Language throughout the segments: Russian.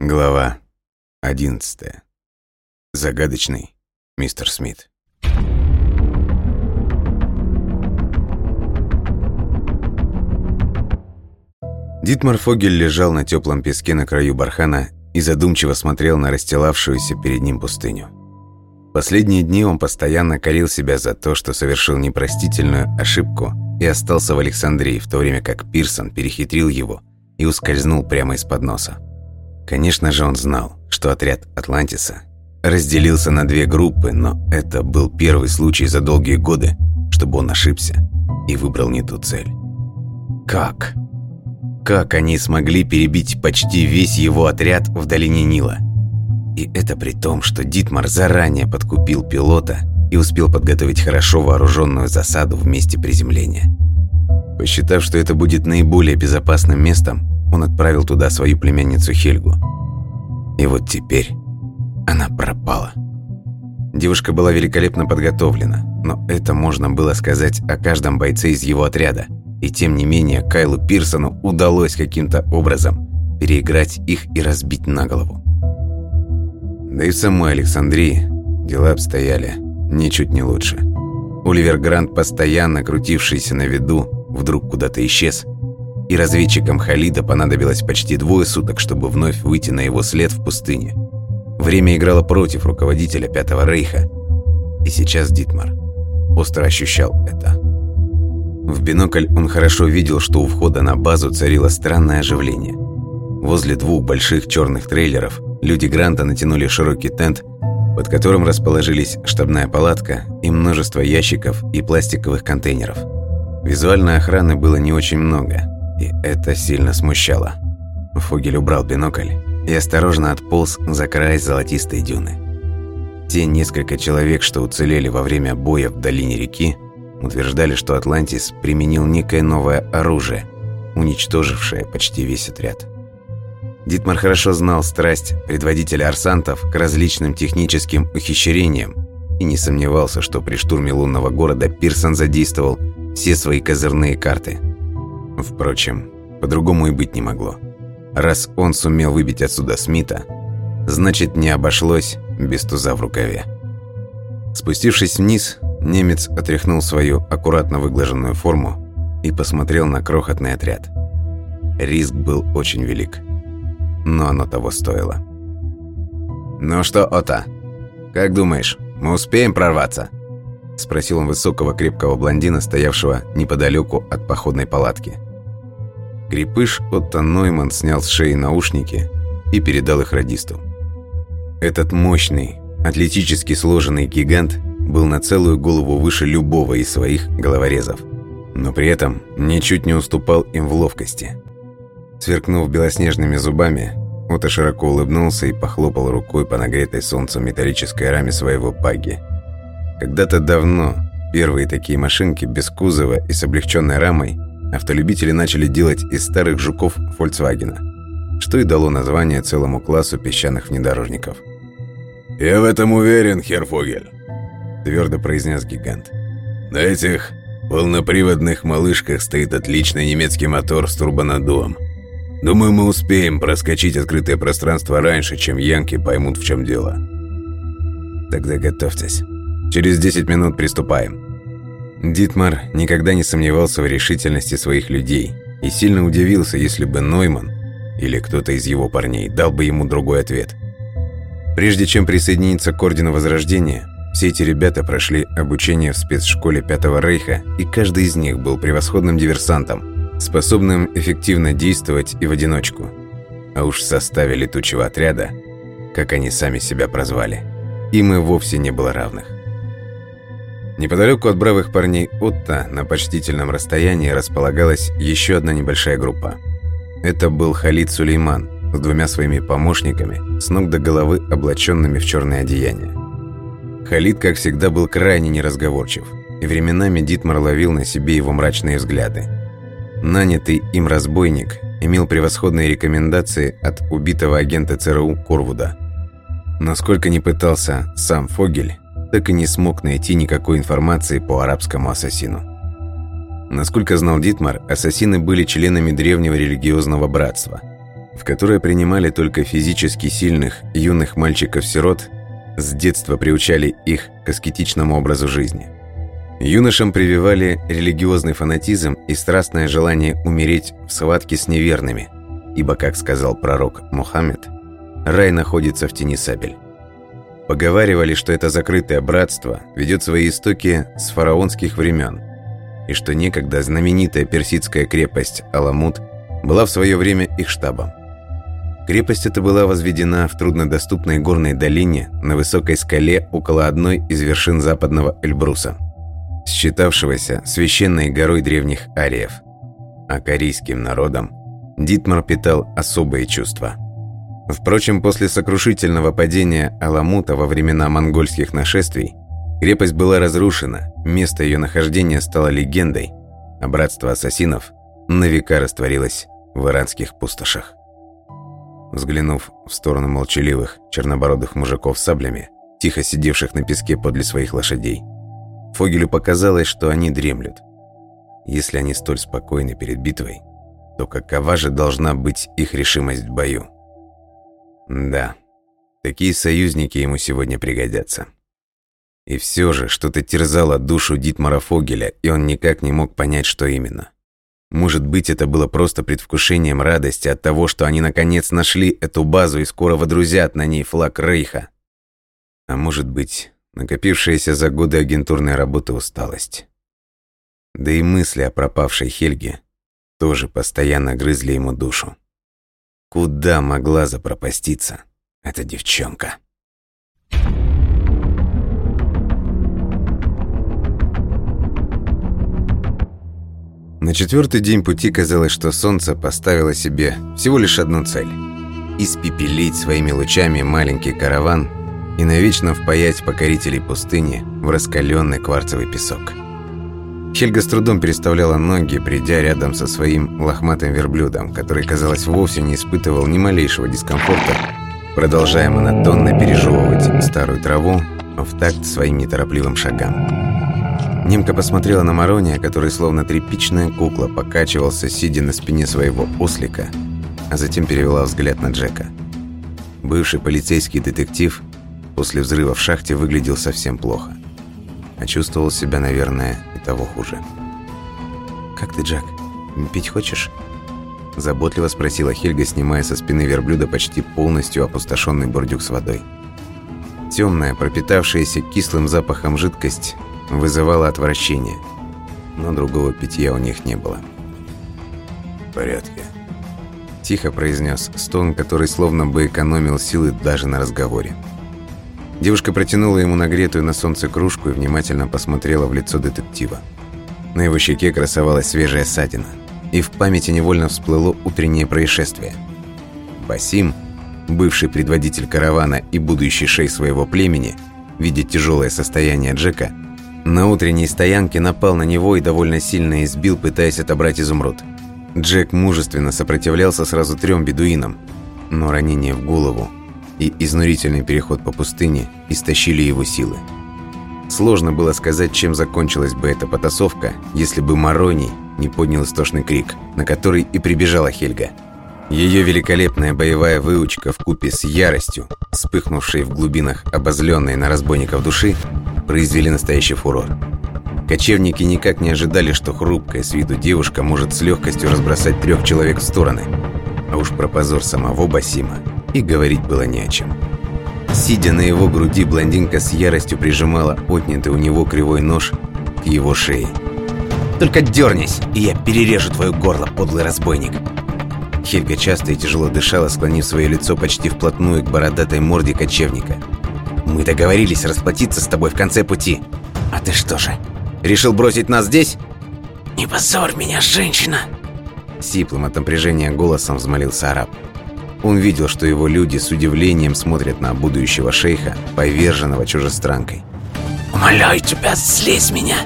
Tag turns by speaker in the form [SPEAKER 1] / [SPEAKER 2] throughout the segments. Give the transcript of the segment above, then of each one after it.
[SPEAKER 1] Глава 11. Загадочный мистер Смит. Дитмар Фогель лежал на теплом песке на краю бархана и задумчиво смотрел на расстилавшуюся перед ним пустыню. Последние дни он постоянно корил себя за то, что совершил непростительную ошибку и остался в Александрии, в то время как Пирсон перехитрил его и ускользнул прямо из-под носа. Конечно же, он знал, что отряд Атлантиса разделился на две группы, но это был первый случай за долгие годы, чтобы он ошибся и выбрал не ту цель. Как? Как они смогли перебить почти весь его отряд в долине Нила? И это при том, что Дитмар заранее подкупил пилота и успел подготовить хорошо вооруженную засаду в месте приземления. Посчитав, что это будет наиболее безопасным местом, он отправил туда свою племянницу Хельгу. И вот теперь она пропала. Девушка была великолепно подготовлена, но это можно было сказать о каждом бойце из его отряда. И тем не менее Кайлу Пирсону удалось каким-то образом переиграть их и разбить на голову. Да и в самой Александрии дела обстояли ничуть не лучше. Оливер Грант, постоянно крутившийся на виду, вдруг куда-то исчез – и разведчикам Халида понадобилось почти двое суток, чтобы вновь выйти на его след в пустыне. Время играло против руководителя Пятого Рейха, и сейчас Дитмар остро ощущал это. В бинокль он хорошо видел, что у входа на базу царило странное оживление. Возле двух больших черных трейлеров люди Гранта натянули широкий тент, под которым расположились штабная палатка и множество ящиков и пластиковых контейнеров. Визуальной охраны было не очень много – и это сильно смущало. Фугель убрал бинокль и осторожно отполз за край золотистой дюны. Те несколько человек, что уцелели во время боя в долине реки, утверждали, что Атлантис применил некое новое оружие, уничтожившее почти весь отряд. Дитмар хорошо знал страсть предводителя арсантов к различным техническим ухищрениям и не сомневался, что при штурме лунного города Пирсон задействовал все свои козырные карты – Впрочем, по-другому и быть не могло. Раз он сумел выбить отсюда Смита, значит, не обошлось без туза в рукаве. Спустившись вниз, немец отряхнул свою аккуратно выглаженную форму и посмотрел на крохотный отряд. Риск был очень велик, но оно того стоило. «Ну что, Ота, как думаешь, мы успеем прорваться?» Спросил он высокого крепкого блондина, стоявшего неподалеку от походной палатки. Крепыш Отто Нойман снял с шеи наушники и передал их радисту. Этот мощный, атлетически сложенный гигант был на целую голову выше любого из своих головорезов, но при этом ничуть не уступал им в ловкости. Сверкнув белоснежными зубами, Отто широко улыбнулся и похлопал рукой по нагретой солнцем металлической раме своего багги. Когда-то давно первые такие машинки без кузова и с облегченной рамой автолюбители начали делать из старых жуков Volkswagen, что и дало название целому классу песчаных внедорожников.
[SPEAKER 2] «Я в этом уверен, Херфогель», –
[SPEAKER 1] твердо произнес гигант.
[SPEAKER 2] «На этих полноприводных малышках стоит отличный немецкий мотор с турбонаддувом. Думаю, мы успеем проскочить открытое пространство раньше, чем янки поймут, в чем дело».
[SPEAKER 1] «Тогда готовьтесь. Через 10 минут приступаем». Дитмар никогда не сомневался в решительности своих людей и сильно удивился, если бы Нойман или кто-то из его парней дал бы ему другой ответ. Прежде чем присоединиться к Ордену Возрождения, все эти ребята прошли обучение в спецшколе Пятого Рейха, и каждый из них был превосходным диверсантом, способным эффективно действовать и в одиночку. А уж в составе летучего отряда, как они сами себя прозвали, им и вовсе не было равных. Неподалеку от бравых парней Отто на почтительном расстоянии располагалась еще одна небольшая группа. Это был Халид Сулейман с двумя своими помощниками, с ног до головы облаченными в черное одеяние. Халид, как всегда, был крайне неразговорчив, и временами Дитмар ловил на себе его мрачные взгляды. Нанятый им разбойник имел превосходные рекомендации от убитого агента ЦРУ Корвуда. Насколько не пытался сам Фогель, так и не смог найти никакой информации по арабскому ассасину. Насколько знал Дитмар, ассасины были членами древнего религиозного братства. в которое принимали только физически сильных юных мальчиков-сирот, с детства приучали их к аскетичному образу жизни. Юношам прививали религиозный фанатизм и страстное желание умереть в схватке с неверными, ибо, как сказал пророк Мухаммед, рай находится в тени сабель. Поговаривали, что это закрытое братство ведет свои истоки с фараонских времен, и что некогда знаменитая персидская крепость Аламут была в свое время их штабом. Крепость эта была возведена в труднодоступной горной долине на высокой скале около одной из вершин западного Эльбруса, считавшегося священной горой древних ариев. А корейским народом Дитмар питал особые чувства – Впрочем, после сокрушительного падения Аламута во времена монгольских нашествий, крепость была разрушена, место ее нахождения стало легендой, а братство ассасинов на века растворилось в иранских пустошах. Взглянув в сторону молчаливых, чернобородых мужиков с саблями, тихо сидевших на песке подле своих лошадей, Фогелю показалось, что они дремлют. Если они столь спокойны перед битвой, то какова же должна быть их решимость в бою? Да, такие союзники ему сегодня пригодятся. И все же что-то терзало душу Дитмара Фогеля, и он никак не мог понять, что именно. Может быть, это было просто предвкушением радости от того, что они наконец нашли эту базу и скоро водрузят на ней флаг Рейха. А может быть, накопившаяся за годы агентурной работы усталость. Да и мысли о пропавшей Хельге тоже постоянно грызли ему душу. Куда могла запропаститься эта девчонка? На четвертый день пути казалось, что солнце поставило себе всего лишь одну цель – испепелить своими лучами маленький караван и навечно впаять покорителей пустыни в раскаленный кварцевый песок – Хельга с трудом переставляла ноги, придя рядом со своим лохматым верблюдом, который, казалось, вовсе не испытывал ни малейшего дискомфорта, продолжая монотонно пережевывать старую траву в такт своим неторопливым шагам. Немка посмотрела на Марония, который словно тряпичная кукла покачивался, сидя на спине своего ослика, а затем перевела взгляд на Джека. Бывший полицейский детектив после взрыва в шахте выглядел совсем плохо, а чувствовал себя, наверное, того хуже. «Как ты, Джак? Пить хочешь?» Заботливо спросила Хельга, снимая со спины верблюда почти полностью опустошенный бордюк с водой. Темная, пропитавшаяся кислым запахом жидкость вызывала отвращение, но другого питья у них не было.
[SPEAKER 2] «В порядке», –
[SPEAKER 1] тихо произнес Стон, который словно бы экономил силы даже на разговоре. Девушка протянула ему нагретую на солнце кружку и внимательно посмотрела в лицо детектива. На его щеке красовалась свежая ссадина, и в памяти невольно всплыло утреннее происшествие. Басим, бывший предводитель каравана и будущий шей своего племени, видя тяжелое состояние Джека, на утренней стоянке напал на него и довольно сильно избил, пытаясь отобрать изумруд. Джек мужественно сопротивлялся сразу трем бедуинам, но ранение в голову и изнурительный переход по пустыне истощили его силы. Сложно было сказать, чем закончилась бы эта потасовка, если бы Марони не поднял истошный крик, на который и прибежала Хельга. Ее великолепная боевая выучка в купе с яростью, вспыхнувшей в глубинах обозленной на разбойников души, произвели настоящий фурор. Кочевники никак не ожидали, что хрупкая с виду девушка может с легкостью разбросать трех человек в стороны. А уж про позор самого Басима и говорить было не о чем. Сидя на его груди, блондинка с яростью прижимала отнятый у него кривой нож к его шее. «Только дернись, и я перережу твое горло, подлый разбойник!» Хельга часто и тяжело дышала, склонив свое лицо почти вплотную к бородатой морде кочевника. «Мы договорились расплатиться с тобой в конце пути. А ты что же, решил бросить нас здесь?»
[SPEAKER 3] «Не позорь меня, женщина!»
[SPEAKER 1] Сиплым от напряжения голосом взмолился араб. Он видел, что его люди с удивлением смотрят на будущего шейха, поверженного чужестранкой.
[SPEAKER 3] «Умоляю тебя, слезь меня!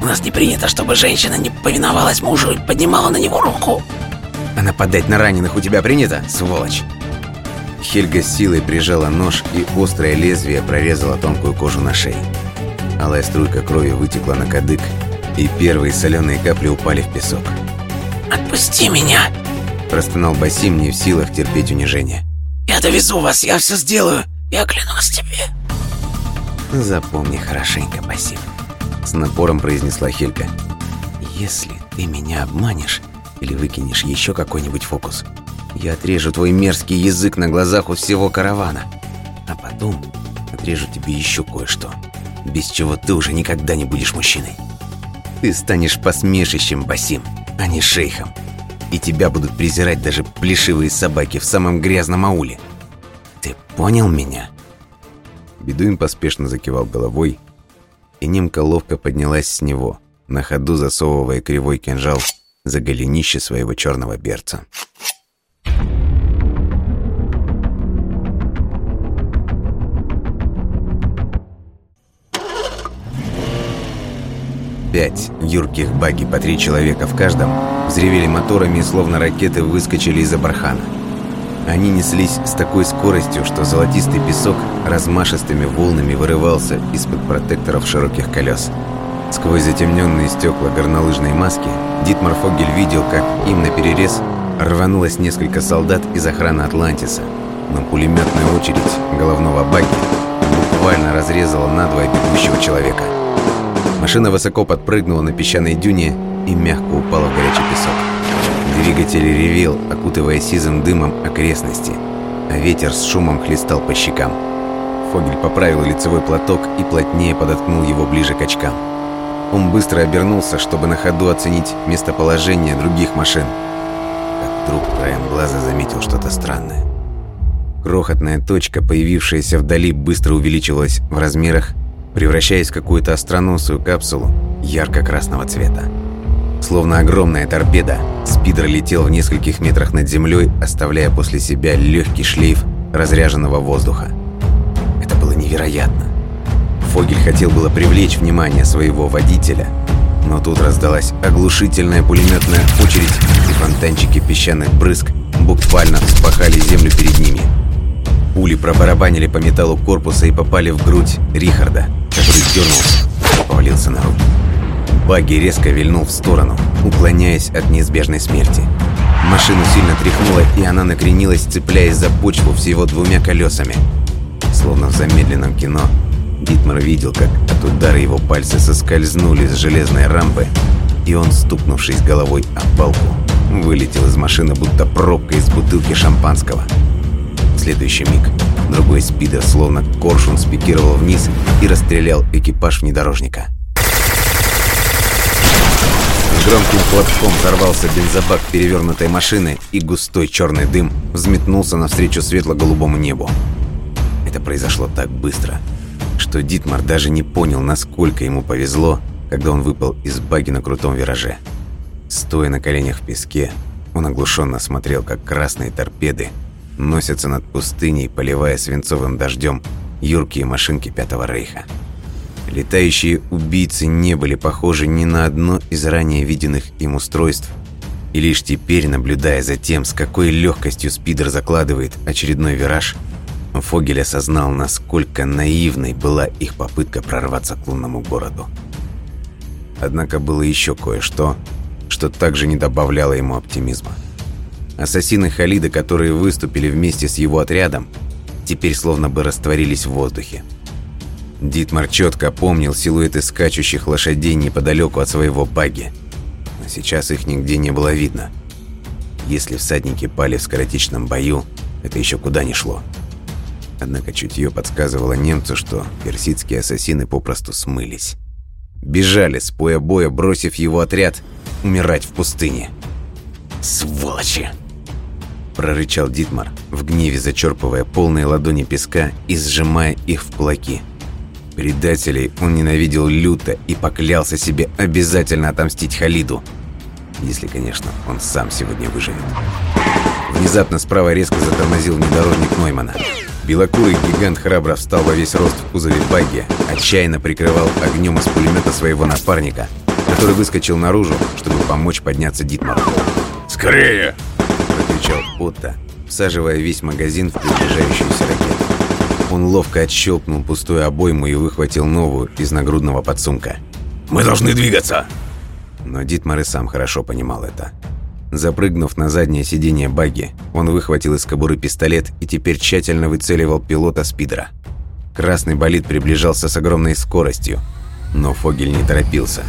[SPEAKER 3] У нас не принято, чтобы женщина не повиновалась мужу и поднимала на него руку!»
[SPEAKER 1] «А нападать на раненых у тебя принято, сволочь?» Хельга с силой прижала нож, и острое лезвие прорезало тонкую кожу на шее. Алая струйка крови вытекла на кадык, и первые соленые капли упали в песок.
[SPEAKER 3] «Отпусти меня!»
[SPEAKER 1] Простонал Басим, не в силах терпеть унижение.
[SPEAKER 3] «Я довезу вас, я все сделаю, я клянусь тебе».
[SPEAKER 1] «Запомни хорошенько, Басим», — с напором произнесла Хелька. «Если ты меня обманешь или выкинешь еще какой-нибудь фокус, я отрежу твой мерзкий язык на глазах у всего каравана, а потом отрежу тебе еще кое-что, без чего ты уже никогда не будешь мужчиной. Ты станешь посмешищем, Басим, а не шейхом. И тебя будут презирать даже плешивые собаки в самом грязном ауле. Ты понял меня?» Бедуин поспешно закивал головой, и немка ловко поднялась с него, на ходу засовывая кривой кинжал за голенище своего черного берца. Пять юрких баги по три человека в каждом взревели моторами и словно ракеты выскочили из-за бархана. Они неслись с такой скоростью, что золотистый песок размашистыми волнами вырывался из-под протекторов широких колес. Сквозь затемненные стекла горнолыжной маски Дитмар Фогель видел, как им на перерез рванулось несколько солдат из охраны Атлантиса, но пулеметная очередь головного баги буквально разрезала надвое бегущего человека. Машина высоко подпрыгнула на песчаной дюне и мягко упала в горячий песок. Двигатель ревел, окутывая сизым дымом окрестности, а ветер с шумом хлестал по щекам. Фогель поправил лицевой платок и плотнее подоткнул его ближе к очкам. Он быстро обернулся, чтобы на ходу оценить местоположение других машин. Как вдруг краем глаза заметил что-то странное. Крохотная точка, появившаяся вдали, быстро увеличивалась в размерах превращаясь в какую-то остроносую капсулу ярко-красного цвета. Словно огромная торпеда, спидер летел в нескольких метрах над землей, оставляя после себя легкий шлейф разряженного воздуха. Это было невероятно. Фогель хотел было привлечь внимание своего водителя, но тут раздалась оглушительная пулеметная очередь, и фонтанчики песчаных брызг буквально вспахали землю перед ними. Пули пробарабанили по металлу корпуса и попали в грудь Рихарда, который дернулся и повалился на руки. Багги резко вильнул в сторону, уклоняясь от неизбежной смерти. Машину сильно тряхнуло, и она накренилась, цепляясь за почву всего двумя колесами. Словно в замедленном кино, Дитмар видел, как от удара его пальцы соскользнули с железной рампы, и он, стукнувшись головой о балку, вылетел из машины, будто пробка из бутылки шампанского следующий миг другой спидер, словно коршун, спикировал вниз и расстрелял экипаж внедорожника. С громким хлопком взорвался бензобак перевернутой машины, и густой черный дым взметнулся навстречу светло-голубому небу. Это произошло так быстро, что Дитмар даже не понял, насколько ему повезло, когда он выпал из баги на крутом вираже. Стоя на коленях в песке, он оглушенно смотрел, как красные торпеды носятся над пустыней, поливая свинцовым дождем юркие машинки Пятого Рейха. Летающие убийцы не были похожи ни на одно из ранее виденных им устройств, и лишь теперь, наблюдая за тем, с какой легкостью спидер закладывает очередной вираж, Фогель осознал, насколько наивной была их попытка прорваться к лунному городу. Однако было еще кое-что, что также не добавляло ему оптимизма. Ассасины Халида, которые выступили вместе с его отрядом, теперь словно бы растворились в воздухе. Дитмар четко помнил силуэты скачущих лошадей неподалеку от своего баги, но сейчас их нигде не было видно. Если всадники пали в скоротечном бою, это еще куда ни шло. Однако чутье подсказывало немцу, что персидские ассасины попросту смылись. Бежали с поя боя, бросив его отряд умирать в пустыне. «Сволочи!» Прорычал Дитмар, в гневе зачерпывая полные ладони песка и сжимая их в кулаки. Предателей он ненавидел люто и поклялся себе обязательно отомстить Халиду. Если, конечно, он сам сегодня выживет. Внезапно справа резко затормозил внедорожник Ноймана. Белокурый гигант храбро встал во весь рост в кузове багги, отчаянно прикрывал огнем из пулемета своего напарника, который выскочил наружу, чтобы помочь подняться Дитмару.
[SPEAKER 2] «Скорее!»
[SPEAKER 1] Отто, всаживая весь магазин в приближающуюся ракету. Он ловко отщелкнул пустую обойму и выхватил новую из нагрудного подсумка.
[SPEAKER 2] «Мы должны двигаться!»
[SPEAKER 1] Но Дитмар и сам хорошо понимал это. Запрыгнув на заднее сиденье багги, он выхватил из кобуры пистолет и теперь тщательно выцеливал пилота спидера. Красный болид приближался с огромной скоростью, но Фогель не торопился.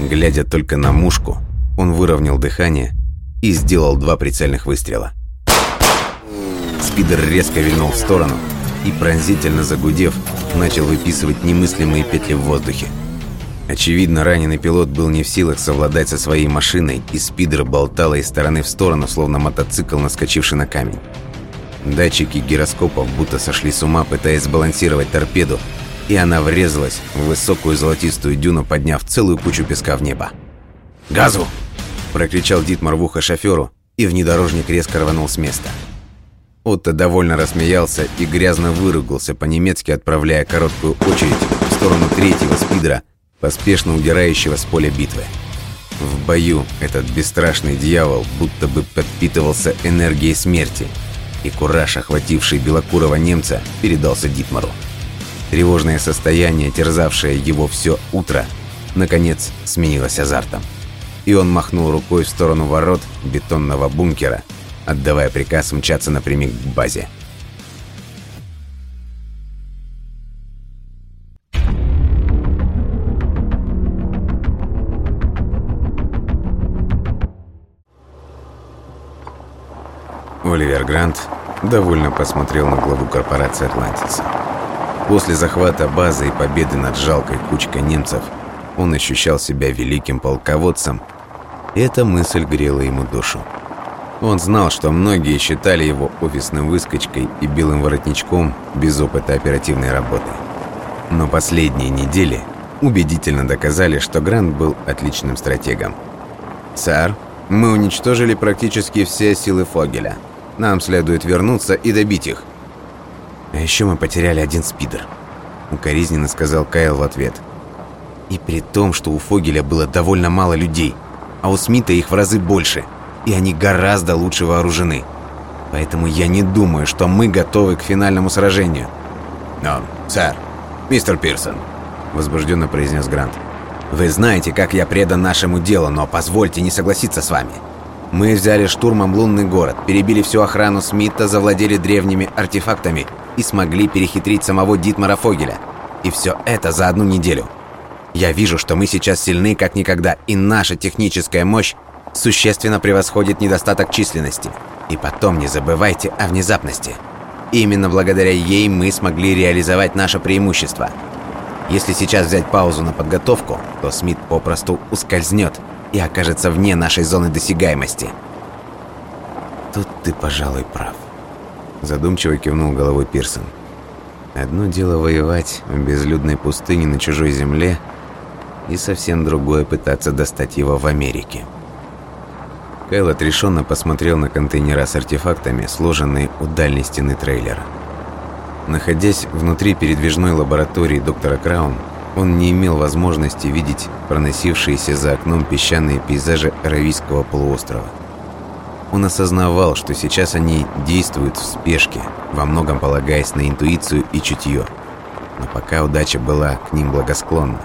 [SPEAKER 1] Глядя только на мушку, он выровнял дыхание и сделал два прицельных выстрела. Спидер резко вильнул в сторону и, пронзительно загудев, начал выписывать немыслимые петли в воздухе. Очевидно, раненый пилот был не в силах совладать со своей машиной, и спидер болтала из стороны в сторону, словно мотоцикл, наскочивший на камень. Датчики гироскопов будто сошли с ума, пытаясь сбалансировать торпеду, и она врезалась в высокую золотистую дюну, подняв целую кучу песка в небо.
[SPEAKER 3] «Газу!»
[SPEAKER 1] – прокричал Дитмар в ухо шоферу, и внедорожник резко рванул с места. Отто довольно рассмеялся и грязно выругался по-немецки, отправляя короткую очередь в сторону третьего спидера, поспешно удирающего с поля битвы. В бою этот бесстрашный дьявол будто бы подпитывался энергией смерти, и кураж, охвативший белокурого немца, передался Дитмару. Тревожное состояние, терзавшее его все утро, наконец сменилось азартом. И он махнул рукой в сторону ворот бетонного бункера, отдавая приказ мчаться напрямик к базе. Оливер Грант довольно посмотрел на главу корпорации «Атлантиса». После захвата базы и победы над жалкой кучкой немцев он ощущал себя великим полководцем, эта мысль грела ему душу. Он знал, что многие считали его офисным выскочкой и белым воротничком без опыта оперативной работы. Но последние недели убедительно доказали, что Грант был отличным стратегом. «Сэр, мы уничтожили практически все силы Фогеля», нам следует вернуться и добить их. А еще мы потеряли один спидер. Укоризненно сказал Кайл в ответ. И при том, что у Фогеля было довольно мало людей, а у Смита их в разы больше, и они гораздо лучше вооружены. Поэтому я не думаю, что мы готовы к финальному сражению.
[SPEAKER 2] Но, сэр, мистер Пирсон, возбужденно произнес Грант.
[SPEAKER 1] Вы знаете, как я предан нашему делу, но позвольте не согласиться с вами. Мы взяли штурмом лунный город, перебили всю охрану Смита, завладели древними артефактами и смогли перехитрить самого Дитмара Фогеля. И все это за одну неделю. Я вижу, что мы сейчас сильны как никогда, и наша техническая мощь существенно превосходит недостаток численности. И потом не забывайте о внезапности. Именно благодаря ей мы смогли реализовать наше преимущество. Если сейчас взять паузу на подготовку, то Смит попросту ускользнет – и окажется вне нашей зоны досягаемости. Тут ты, пожалуй, прав. Задумчиво кивнул головой Пирсон. Одно дело воевать в безлюдной пустыне на чужой земле, и совсем другое пытаться достать его в Америке. Кайл отрешенно посмотрел на контейнера с артефактами, сложенные у дальней стены трейлера. Находясь внутри передвижной лаборатории доктора Краун, он не имел возможности видеть проносившиеся за окном песчаные пейзажи Аравийского полуострова. Он осознавал, что сейчас они действуют в спешке, во многом полагаясь на интуицию и чутье. Но пока удача была к ним благосклонна.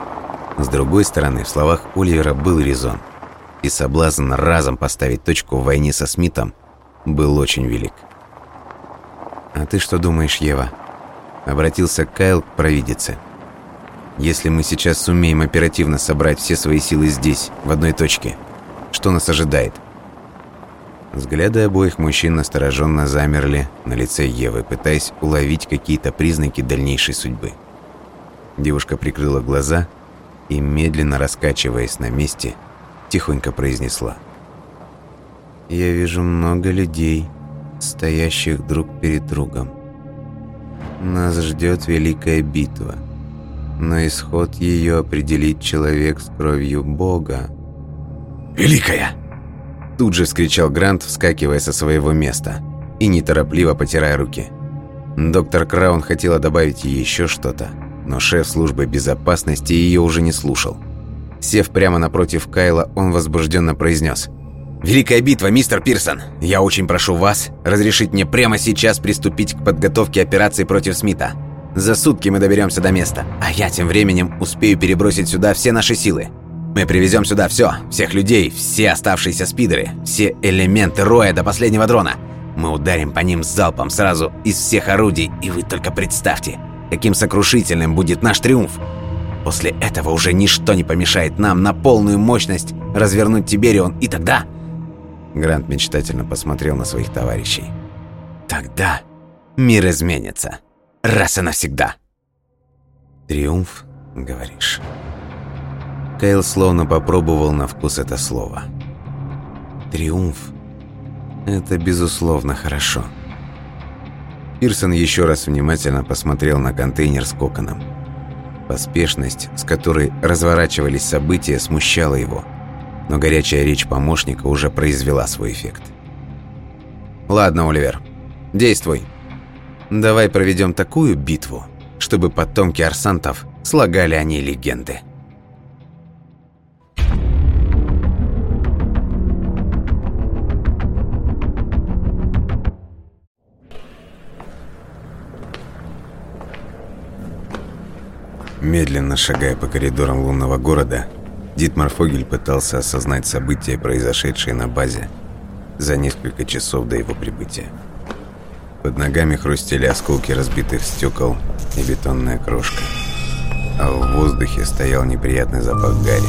[SPEAKER 1] С другой стороны, в словах Оливера был резон. И соблазн разом поставить точку в войне со Смитом был очень велик. «А ты что думаешь, Ева?» Обратился Кайл к провидице. Если мы сейчас сумеем оперативно собрать все свои силы здесь, в одной точке, что нас ожидает? Взгляды обоих мужчин настороженно замерли на лице Евы, пытаясь уловить какие-то признаки дальнейшей судьбы. Девушка прикрыла глаза и, медленно раскачиваясь на месте, тихонько произнесла. «Я вижу много людей, стоящих друг перед другом. Нас ждет великая битва но исход ее определит человек с кровью Бога.
[SPEAKER 2] «Великая!»
[SPEAKER 1] Тут же вскричал Грант, вскакивая со своего места и неторопливо потирая руки. Доктор Краун хотела добавить еще что-то, но шеф службы безопасности ее уже не слушал. Сев прямо напротив Кайла, он возбужденно произнес. «Великая битва, мистер Пирсон! Я очень прошу вас разрешить мне прямо сейчас приступить к подготовке операции против Смита. За сутки мы доберемся до места, а я тем временем успею перебросить сюда все наши силы. Мы привезем сюда все, всех людей, все оставшиеся спидеры, все элементы роя до последнего дрона. Мы ударим по ним залпом сразу из всех орудий, и вы только представьте, каким сокрушительным будет наш триумф. После этого уже ничто не помешает нам на полную мощность развернуть Тиберион, и тогда... Грант мечтательно посмотрел на своих товарищей. Тогда мир изменится. Раз и навсегда. Триумф, говоришь? Кейл словно попробовал на вкус это слово. Триумф – это безусловно хорошо. Пирсон еще раз внимательно посмотрел на контейнер с коконом. Поспешность, с которой разворачивались события, смущала его, но горячая речь помощника уже произвела свой эффект. «Ладно, Оливер, действуй. Давай проведем такую битву, чтобы потомки арсантов слагали о ней легенды». Медленно шагая по коридорам лунного города, Дитмар Фогель пытался осознать события, произошедшие на базе за несколько часов до его прибытия. Под ногами хрустели осколки разбитых стекол и бетонная крошка, а в воздухе стоял неприятный запах гари.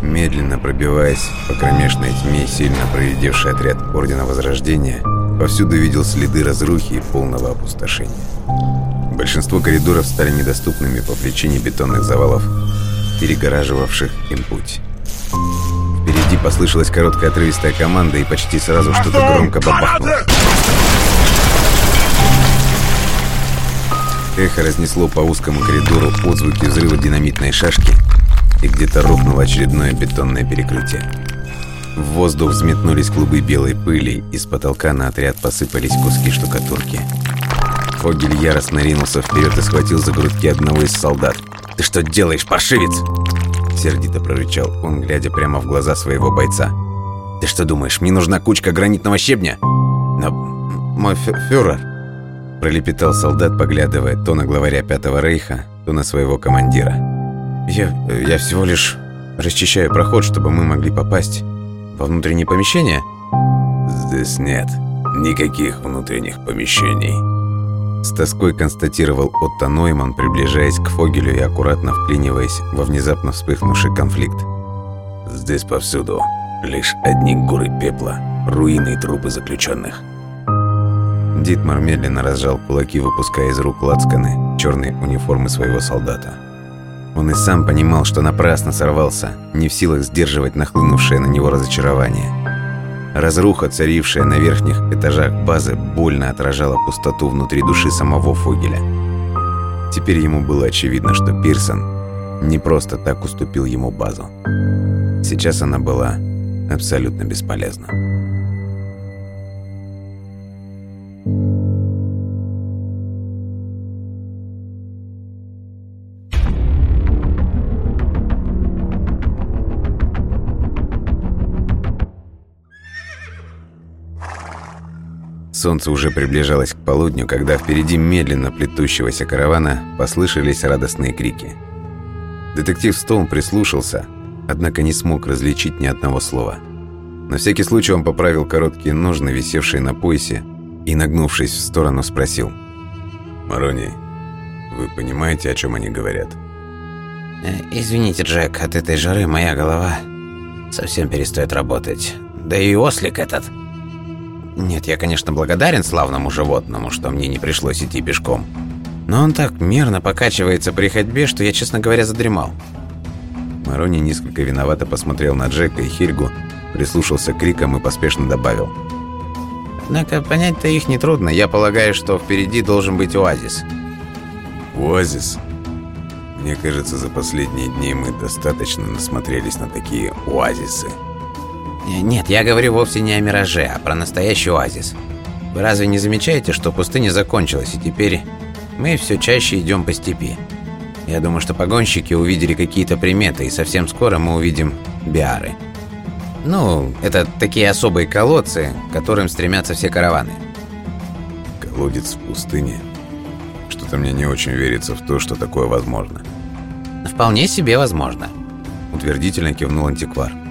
[SPEAKER 1] Медленно пробиваясь по кромешной тьме, сильно проредевший отряд Ордена Возрождения повсюду видел следы разрухи и полного опустошения. Большинство коридоров стали недоступными по причине бетонных завалов, перегораживавших им путь. Впереди послышалась короткая отрывистая команда, и почти сразу что-то громко бабахнуло. Эхо разнесло по узкому коридору отзвуки взрыва динамитной шашки, и где-то рухнуло очередное бетонное перекрытие. В воздух взметнулись клубы белой пыли, из потолка на отряд посыпались куски штукатурки. Фогель яростно ринулся вперед и схватил за грудки одного из солдат. «Ты что делаешь, паршивец?» Сердито прорычал он, глядя прямо в глаза своего бойца. «Ты что думаешь, мне нужна кучка гранитного щебня?» «Но... мой фюрер...» Пролепетал солдат, поглядывая то на главаря Пятого Рейха, то на своего командира. «Я... я всего лишь расчищаю проход, чтобы мы могли попасть во внутреннее помещение?»
[SPEAKER 2] «Здесь нет никаких внутренних помещений»,
[SPEAKER 1] с тоской констатировал Отто Нойман, приближаясь к Фогелю и аккуратно вклиниваясь во внезапно вспыхнувший конфликт.
[SPEAKER 2] «Здесь повсюду лишь одни горы пепла, руины и трупы заключенных».
[SPEAKER 1] Дитмар медленно разжал кулаки, выпуская из рук лацканы черной униформы своего солдата. Он и сам понимал, что напрасно сорвался, не в силах сдерживать нахлынувшее на него разочарование – Разруха, царившая на верхних этажах базы, больно отражала пустоту внутри души самого Фогеля. Теперь ему было очевидно, что Пирсон не просто так уступил ему базу. Сейчас она была абсолютно бесполезна. Солнце уже приближалось к полудню, когда впереди медленно плетущегося каравана послышались радостные крики. Детектив Стоун прислушался, однако не смог различить ни одного слова. На всякий случай он поправил короткие ножны, висевшие на поясе, и, нагнувшись в сторону, спросил.
[SPEAKER 2] «Марони, вы понимаете, о чем они говорят?»
[SPEAKER 3] э, «Извините, Джек, от этой жары моя голова совсем перестает работать. Да и ослик этот...» Нет, я, конечно, благодарен славному животному, что мне не пришлось идти пешком. Но он так мерно покачивается при ходьбе, что я, честно говоря, задремал.
[SPEAKER 1] Марони несколько виновато посмотрел на Джека и Хильгу, прислушался к крикам и поспешно добавил.
[SPEAKER 3] Однако понять-то их нетрудно. Я полагаю, что впереди должен быть оазис.
[SPEAKER 2] Оазис? Мне кажется, за последние дни мы достаточно насмотрелись на такие оазисы.
[SPEAKER 3] Нет, я говорю вовсе не о мираже, а про настоящий оазис. Вы разве не замечаете, что пустыня закончилась, и теперь мы все чаще идем по степи? Я думаю, что погонщики увидели какие-то приметы, и совсем скоро мы увидим биары. Ну, это такие особые колодцы, к которым стремятся все караваны.
[SPEAKER 2] Колодец в пустыне? Что-то мне не очень верится в то, что такое возможно.
[SPEAKER 3] Вполне себе возможно.
[SPEAKER 1] утвердительно кивнул антиквар.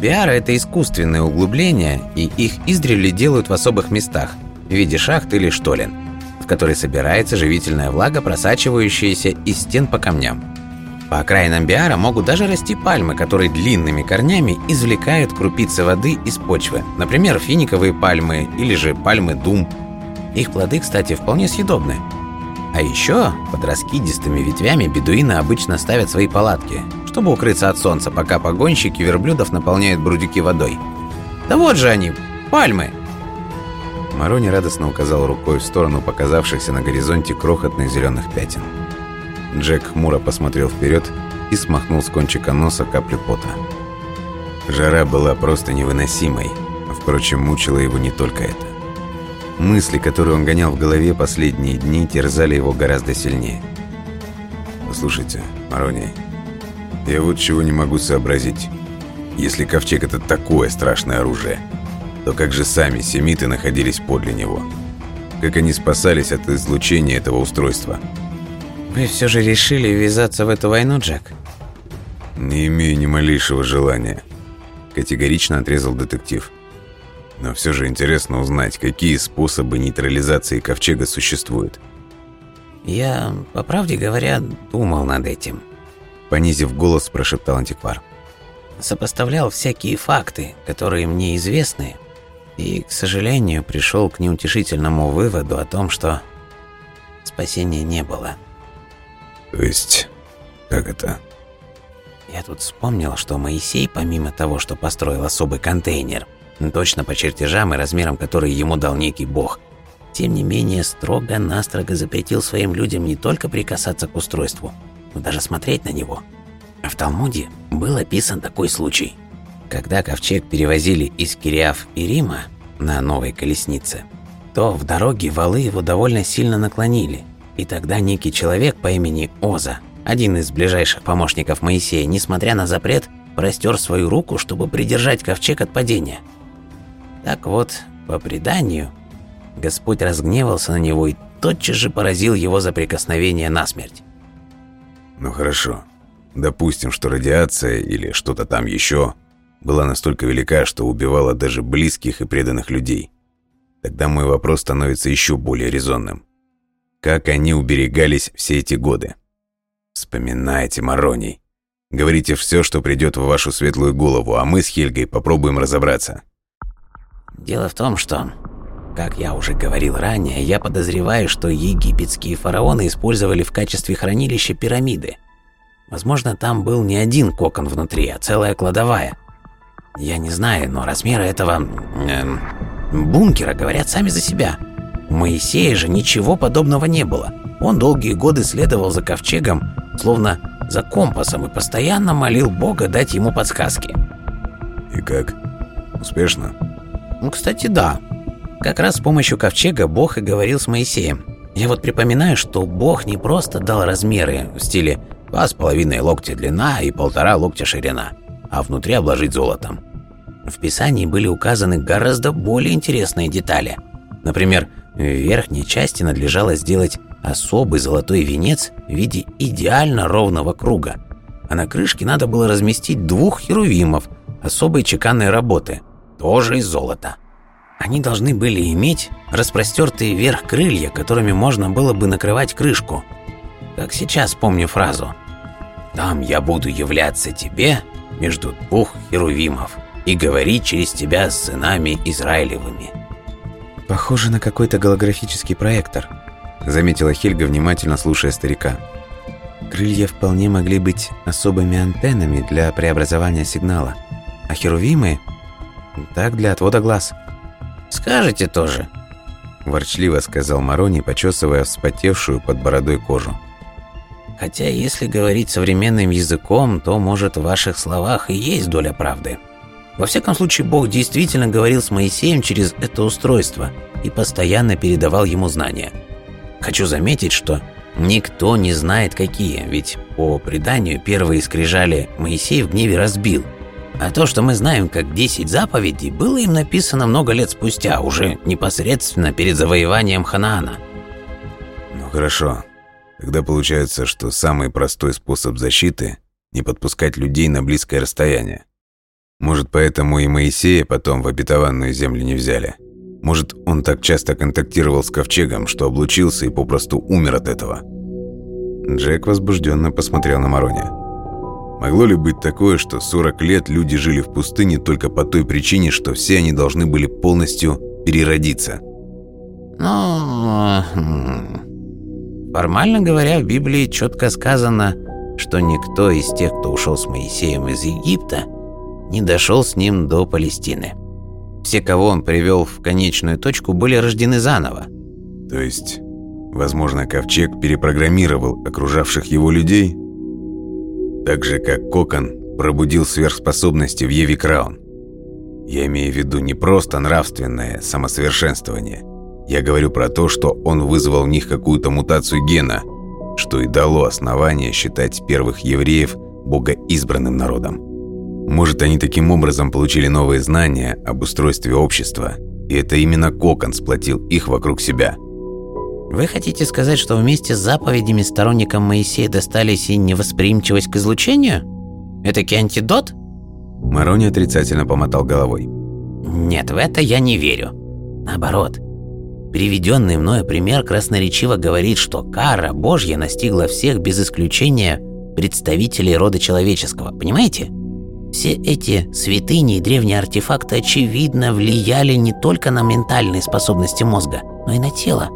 [SPEAKER 3] Биара – это искусственное углубление, и их издревле делают в особых местах, в виде шахт или штолен, в которой собирается живительная влага, просачивающаяся из стен по камням. По окраинам Биара могут даже расти пальмы, которые длинными корнями извлекают крупицы воды из почвы, например, финиковые пальмы или же пальмы дум. Их плоды, кстати, вполне съедобны. А еще под раскидистыми ветвями бедуины обычно ставят свои палатки, чтобы укрыться от солнца, пока погонщики верблюдов наполняют брудики водой. Да вот же они, пальмы!»
[SPEAKER 1] Марони радостно указал рукой в сторону показавшихся на горизонте крохотных зеленых пятен. Джек хмуро посмотрел вперед и смахнул с кончика носа каплю пота. Жара была просто невыносимой, впрочем, мучила его не только это. Мысли, которые он гонял в голове последние дни, терзали его гораздо сильнее. «Послушайте, Марони, я вот чего не могу сообразить. Если ковчег — это такое страшное оружие, то как же сами семиты находились подле него? Как они спасались от излучения этого устройства?»
[SPEAKER 3] «Вы все же решили ввязаться в эту войну, Джек?»
[SPEAKER 1] «Не имею ни малейшего желания», — категорично отрезал детектив. «Но все же интересно узнать, какие способы нейтрализации ковчега существуют».
[SPEAKER 3] «Я, по правде говоря, думал над этим»,
[SPEAKER 1] Понизив голос, прошептал антиквар.
[SPEAKER 3] Сопоставлял всякие факты, которые мне известны, и, к сожалению, пришел к неутешительному выводу о том, что спасения не было.
[SPEAKER 1] То есть, как это?
[SPEAKER 3] Я тут вспомнил, что Моисей, помимо того, что построил особый контейнер, точно по чертежам и размерам, которые ему дал некий бог, тем не менее строго-настрого запретил своим людям не только прикасаться к устройству, но даже смотреть на него. А в Талмуде был описан такой случай. Когда ковчег перевозили из Кириаф и Рима на новой колеснице, то в дороге валы его довольно сильно наклонили, и тогда некий человек по имени Оза, один из ближайших помощников Моисея, несмотря на запрет, простер свою руку, чтобы придержать ковчег от падения. Так вот, по преданию, Господь разгневался на него и тотчас же поразил его за прикосновение насмерть.
[SPEAKER 1] Ну хорошо. Допустим, что радиация или что-то там еще была настолько велика, что убивала даже близких и преданных людей. Тогда мой вопрос становится еще более резонным. Как они уберегались все эти годы? Вспоминайте, Мароний. Говорите все, что придет в вашу светлую голову, а мы с Хельгой попробуем разобраться.
[SPEAKER 3] Дело в том, что как я уже говорил ранее, я подозреваю, что египетские фараоны использовали в качестве хранилища пирамиды. Возможно, там был не один кокон внутри, а целая кладовая. Я не знаю, но размеры этого... Эм, бункера говорят сами за себя. У Моисея же ничего подобного не было. Он долгие годы следовал за ковчегом, словно за компасом, и постоянно молил Бога дать ему подсказки.
[SPEAKER 1] И как? Успешно?
[SPEAKER 3] Ну, кстати, да. Как раз с помощью ковчега Бог и говорил с Моисеем. Я вот припоминаю, что Бог не просто дал размеры в стиле два с половиной локтя длина и полтора локтя ширина, а внутри обложить золотом. В Писании были указаны гораздо более интересные детали. Например, в верхней части надлежало сделать особый золотой венец в виде идеально ровного круга, а на крышке надо было разместить двух херувимов особой чеканной работы, тоже из золота. Они должны были иметь распростертые вверх крылья, которыми можно было бы накрывать крышку. Как сейчас помню фразу «Там я буду являться тебе между двух херувимов и говорить через тебя с сынами Израилевыми».
[SPEAKER 1] «Похоже на какой-то голографический проектор», — заметила Хельга, внимательно слушая старика. «Крылья вполне могли быть особыми антеннами для преобразования сигнала, а херувимы — так для отвода глаз».
[SPEAKER 3] Скажете тоже?»
[SPEAKER 1] Ворчливо сказал Марони, почесывая вспотевшую под бородой кожу.
[SPEAKER 3] «Хотя, если говорить современным языком, то, может, в ваших словах и есть доля правды. Во всяком случае, Бог действительно говорил с Моисеем через это устройство и постоянно передавал ему знания. Хочу заметить, что никто не знает какие, ведь по преданию первые скрижали Моисей в гневе разбил – а то, что мы знаем как десять заповедей, было им написано много лет спустя, уже непосредственно перед завоеванием Ханаана.
[SPEAKER 1] Ну хорошо. Тогда получается, что самый простой способ защиты не подпускать людей на близкое расстояние. Может, поэтому и Моисея потом в обетованную землю не взяли. Может, он так часто контактировал с ковчегом, что облучился и попросту умер от этого. Джек возбужденно посмотрел на Марони. Могло ли быть такое, что 40 лет люди жили в пустыне только по той причине, что все они должны были полностью переродиться?
[SPEAKER 3] Ну, формально говоря, в Библии четко сказано, что никто из тех, кто ушел с Моисеем из Египта, не дошел с ним до Палестины. Все, кого он привел в конечную точку, были рождены заново.
[SPEAKER 1] То есть, возможно, ковчег перепрограммировал окружавших его людей? Так же, как Кокон пробудил сверхспособности в Еви Краун. Я имею в виду не просто нравственное самосовершенствование. Я говорю про то, что он вызвал в них какую-то мутацию гена, что и дало основание считать первых евреев богоизбранным народом. Может, они таким образом получили новые знания об устройстве общества, и это именно Кокон сплотил их вокруг себя.
[SPEAKER 3] Вы хотите сказать, что вместе с заповедями сторонникам Моисея достались и невосприимчивость к излучению? Это антидот?
[SPEAKER 1] Марони отрицательно помотал головой.
[SPEAKER 3] Нет, в это я не верю. Наоборот, Приведенный мною пример красноречиво говорит, что кара Божья настигла всех без исключения представителей рода человеческого, понимаете? Все эти святыни и древние артефакты очевидно влияли не только на ментальные способности мозга, но и на тело.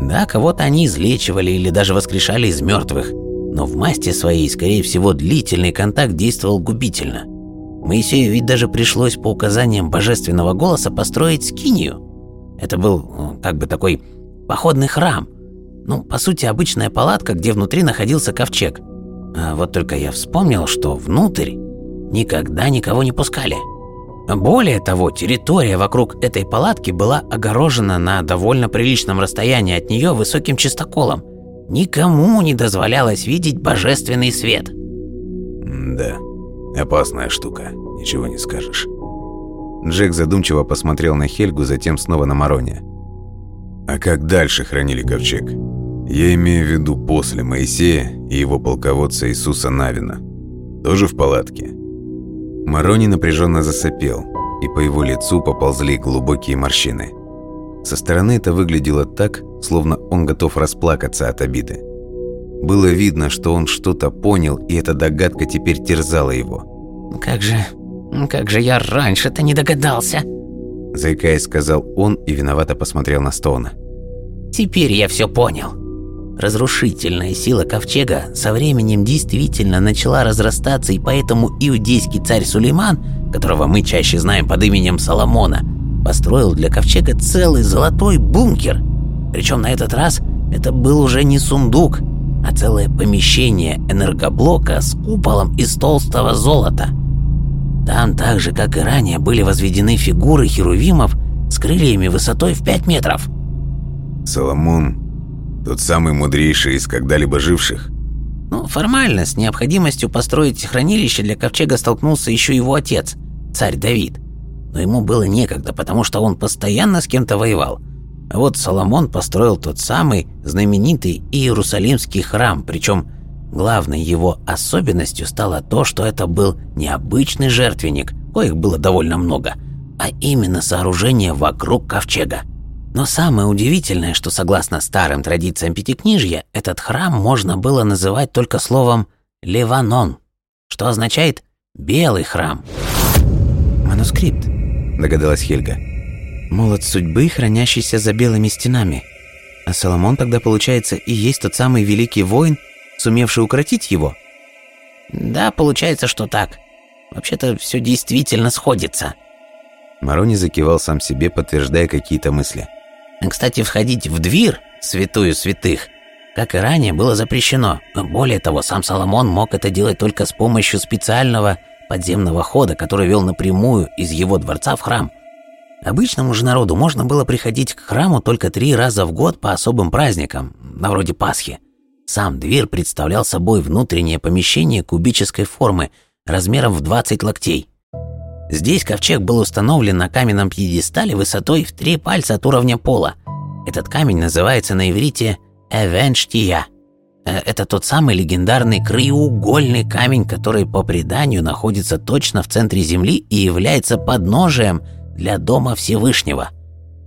[SPEAKER 3] Да, кого-то они излечивали или даже воскрешали из мертвых, но в масти своей, скорее всего, длительный контакт действовал губительно. Моисею ведь даже пришлось по указаниям божественного голоса построить скинию – это был э, как бы такой походный храм. Ну, по сути, обычная палатка, где внутри находился ковчег. А вот только я вспомнил, что внутрь никогда никого не пускали. Более того, территория вокруг этой палатки была огорожена на довольно приличном расстоянии от нее высоким чистоколом. Никому не дозволялось видеть божественный свет.
[SPEAKER 1] Да, опасная штука, ничего не скажешь. Джек задумчиво посмотрел на Хельгу, затем снова на Мароне. «А как дальше хранили ковчег? Я имею в виду после Моисея и его полководца Иисуса Навина. Тоже в палатке?» Марони напряженно засопел, и по его лицу поползли глубокие морщины. Со стороны это выглядело так, словно он готов расплакаться от обиды. Было видно, что он что-то понял, и эта догадка теперь терзала его.
[SPEAKER 3] «Как же «Как же я раньше-то не догадался!»
[SPEAKER 1] Заикаясь, сказал он и виновато посмотрел на Стоуна.
[SPEAKER 3] «Теперь я все понял. Разрушительная сила Ковчега со временем действительно начала разрастаться, и поэтому иудейский царь Сулейман, которого мы чаще знаем под именем Соломона, построил для Ковчега целый золотой бункер. Причем на этот раз это был уже не сундук, а целое помещение энергоблока с куполом из толстого золота – там так же, как и ранее, были возведены фигуры херувимов с крыльями высотой в 5 метров.
[SPEAKER 1] Соломон, тот самый мудрейший из когда-либо живших?
[SPEAKER 3] Ну, формально, с необходимостью построить хранилище для ковчега столкнулся еще его отец, царь Давид. Но ему было некогда, потому что он постоянно с кем-то воевал. А вот Соломон построил тот самый знаменитый Иерусалимский храм, причем Главной его особенностью стало то, что это был не обычный жертвенник, коих было довольно много, а именно сооружение вокруг ковчега. Но самое удивительное, что согласно старым традициям Пятикнижья, этот храм можно было называть только словом «Леванон», что означает «белый храм».
[SPEAKER 1] «Манускрипт», — догадалась Хельга.
[SPEAKER 3] «Молот судьбы, хранящийся за белыми стенами. А Соломон тогда, получается, и есть тот самый великий воин, сумевший укротить его? Да, получается, что так. Вообще-то все действительно сходится.
[SPEAKER 1] Марони закивал сам себе, подтверждая какие-то мысли.
[SPEAKER 3] Кстати, входить в дверь, святую святых, как и ранее, было запрещено. Более того, сам Соломон мог это делать только с помощью специального подземного хода, который вел напрямую из его дворца в храм. Обычному же народу можно было приходить к храму только три раза в год по особым праздникам, на вроде Пасхи. Сам дверь представлял собой внутреннее помещение кубической формы размером в 20 локтей. Здесь ковчег был установлен на каменном пьедестале высотой в три пальца от уровня пола. Этот камень называется на иврите «Эвенштия». Э, это тот самый легендарный краеугольный камень, который по преданию находится точно в центре Земли и является подножием для Дома Всевышнего.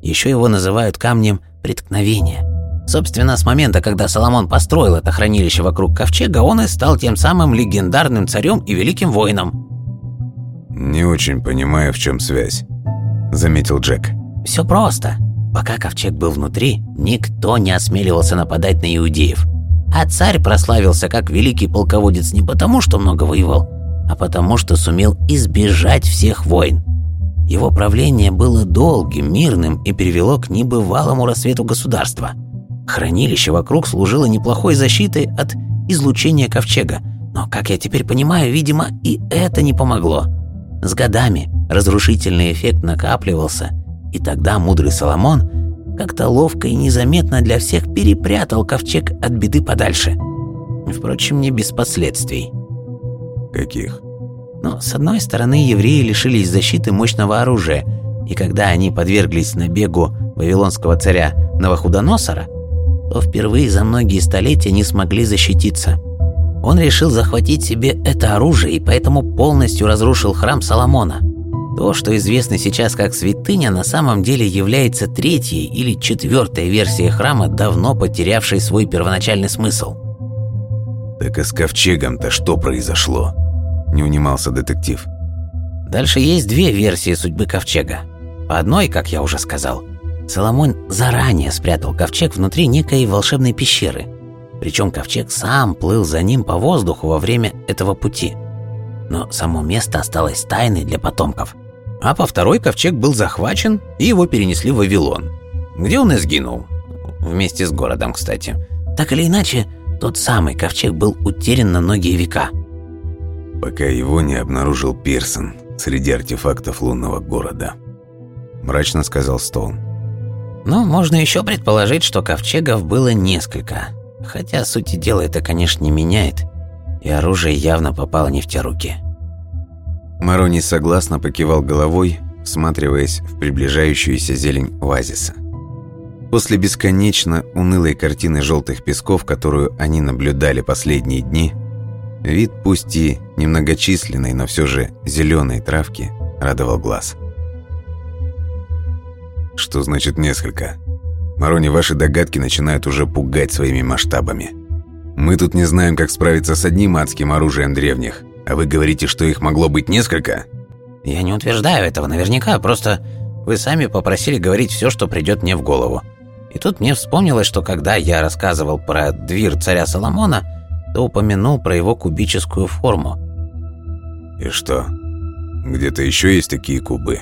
[SPEAKER 3] Еще его называют камнем преткновения. Собственно, с момента, когда Соломон построил это хранилище вокруг ковчега, он и стал тем самым легендарным царем и великим воином.
[SPEAKER 1] «Не очень понимаю, в чем связь», — заметил Джек.
[SPEAKER 3] «Все просто. Пока ковчег был внутри, никто не осмеливался нападать на иудеев. А царь прославился как великий полководец не потому, что много воевал, а потому, что сумел избежать всех войн. Его правление было долгим, мирным и привело к небывалому рассвету государства. Хранилище вокруг служило неплохой защитой от излучения ковчега, но, как я теперь понимаю, видимо, и это не помогло. С годами разрушительный эффект накапливался, и тогда мудрый Соломон как-то ловко и незаметно для всех перепрятал ковчег от беды подальше. Впрочем, не без последствий.
[SPEAKER 1] Каких?
[SPEAKER 3] Но, с одной стороны, евреи лишились защиты мощного оружия, и когда они подверглись набегу вавилонского царя Новохудоносора, то впервые за многие столетия не смогли защититься. Он решил захватить себе это оружие и поэтому полностью разрушил храм Соломона. То, что известно сейчас как святыня, на самом деле является третьей или четвертой версией храма, давно потерявшей свой первоначальный смысл.
[SPEAKER 1] «Так и с ковчегом-то что произошло?» – не унимался детектив.
[SPEAKER 3] Дальше есть две версии судьбы ковчега. По одной, как я уже сказал, Соломон заранее спрятал ковчег внутри некой волшебной пещеры – причем ковчег сам плыл за ним по воздуху во время этого пути. Но само место осталось тайной для потомков. А по второй ковчег был захвачен, и его перенесли в Вавилон, где он и сгинул. Вместе с городом, кстати. Так или иначе, тот самый ковчег был утерян на многие века.
[SPEAKER 1] Пока его не обнаружил Пирсон среди артефактов лунного города. Мрачно сказал Стоун.
[SPEAKER 3] Ну, можно еще предположить, что ковчегов было несколько, Хотя сути дела это, конечно, не меняет, и оружие явно попало не в те руки.
[SPEAKER 1] Марони согласно покивал головой, всматриваясь в приближающуюся зелень оазиса. После бесконечно унылой картины желтых песков, которую они наблюдали последние дни, вид пусть и немногочисленной, но все же зеленой травки радовал глаз. «Что значит несколько?» Марони, ваши догадки начинают уже пугать своими масштабами. Мы тут не знаем, как справиться с одним адским оружием древних, а вы говорите, что их могло быть несколько?
[SPEAKER 3] Я не утверждаю этого наверняка, просто вы сами попросили говорить все, что придет мне в голову. И тут мне вспомнилось, что когда я рассказывал про дверь царя Соломона, то упомянул про его кубическую форму.
[SPEAKER 1] И что? Где-то еще есть такие кубы?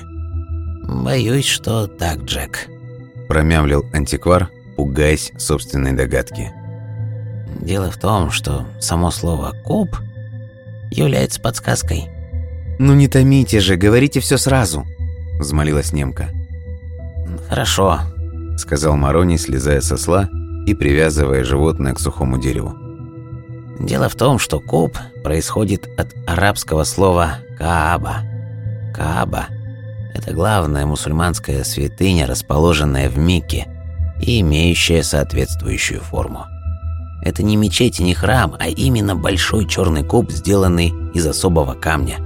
[SPEAKER 3] Боюсь, что так, Джек
[SPEAKER 1] промямлил антиквар, пугаясь собственной догадки.
[SPEAKER 3] Дело в том, что само слово «куб» является подсказкой.
[SPEAKER 4] «Ну не томите же, говорите все сразу», – взмолилась немка.
[SPEAKER 3] «Хорошо», –
[SPEAKER 1] сказал Марони, слезая со сла и привязывая животное к сухому дереву.
[SPEAKER 3] «Дело в том, что куб происходит от арабского слова «кааба». «Кааба» Это главная мусульманская святыня, расположенная в Мекке и имеющая соответствующую форму. Это не мечеть и не храм, а именно большой черный куб, сделанный из особого камня.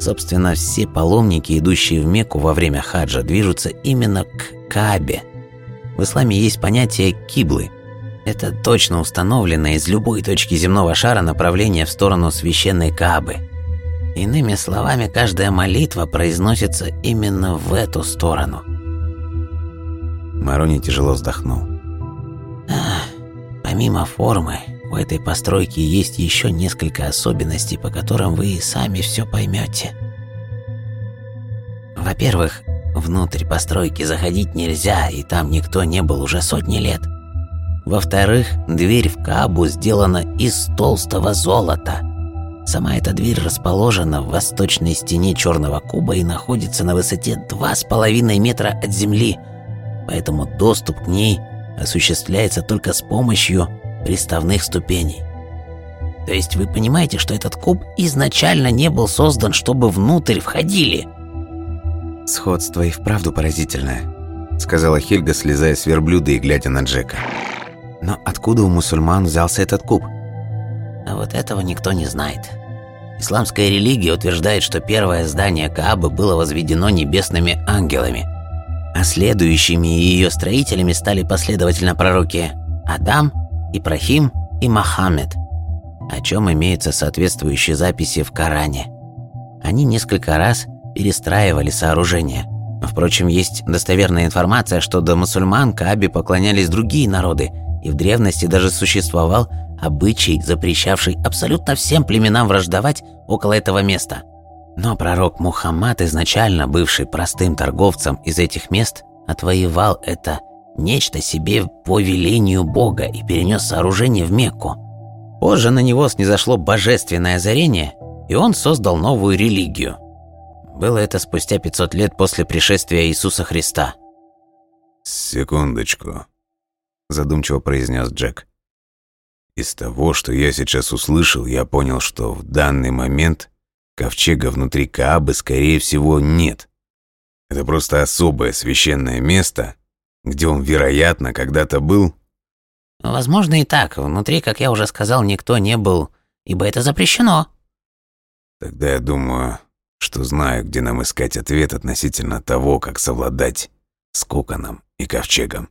[SPEAKER 3] Собственно, все паломники, идущие в Мекку во время хаджа, движутся именно к Каабе. В исламе есть понятие киблы. Это точно установленное из любой точки земного шара направление в сторону священной Каабы – Иными словами, каждая молитва произносится именно в эту сторону.
[SPEAKER 1] Марони тяжело вздохнул.
[SPEAKER 3] Ах, помимо формы, у этой постройки есть еще несколько особенностей, по которым вы и сами все поймете. Во-первых, внутрь постройки заходить нельзя, и там никто не был уже сотни лет. Во-вторых, дверь в Кабу сделана из толстого золота – Сама эта дверь расположена в восточной стене черного куба и находится на высоте 2,5 метра от земли, поэтому доступ к ней осуществляется только с помощью приставных ступеней. То есть вы понимаете, что этот куб изначально не был создан, чтобы внутрь входили?
[SPEAKER 4] Сходство и вправду поразительное, сказала Хельга, слезая с верблюда и глядя на Джека. Но откуда у мусульман взялся этот куб?
[SPEAKER 3] А вот этого никто не знает. Исламская религия утверждает, что первое здание Каабы было возведено небесными ангелами, а следующими ее строителями стали последовательно пророки Адам, Ибрахим и Мохаммед, о чем имеются соответствующие записи в Коране. Они несколько раз перестраивали сооружение. Впрочем, есть достоверная информация, что до мусульман Каабе поклонялись другие народы, и в древности даже существовал обычай, запрещавший абсолютно всем племенам враждовать около этого места. Но пророк Мухаммад, изначально бывший простым торговцем из этих мест, отвоевал это нечто себе по велению Бога и перенес сооружение в Мекку. Позже на него снизошло божественное озарение, и он создал новую религию. Было это спустя 500 лет после пришествия Иисуса Христа.
[SPEAKER 2] «Секундочку», – задумчиво произнес Джек. Из того, что я сейчас услышал, я понял, что в данный момент ковчега внутри Каабы, скорее всего, нет. Это просто особое священное место, где он, вероятно, когда-то был.
[SPEAKER 3] Возможно и так. Внутри, как я уже сказал, никто не был, ибо это запрещено.
[SPEAKER 2] Тогда я думаю, что знаю, где нам искать ответ относительно того, как совладать с коконом и ковчегом.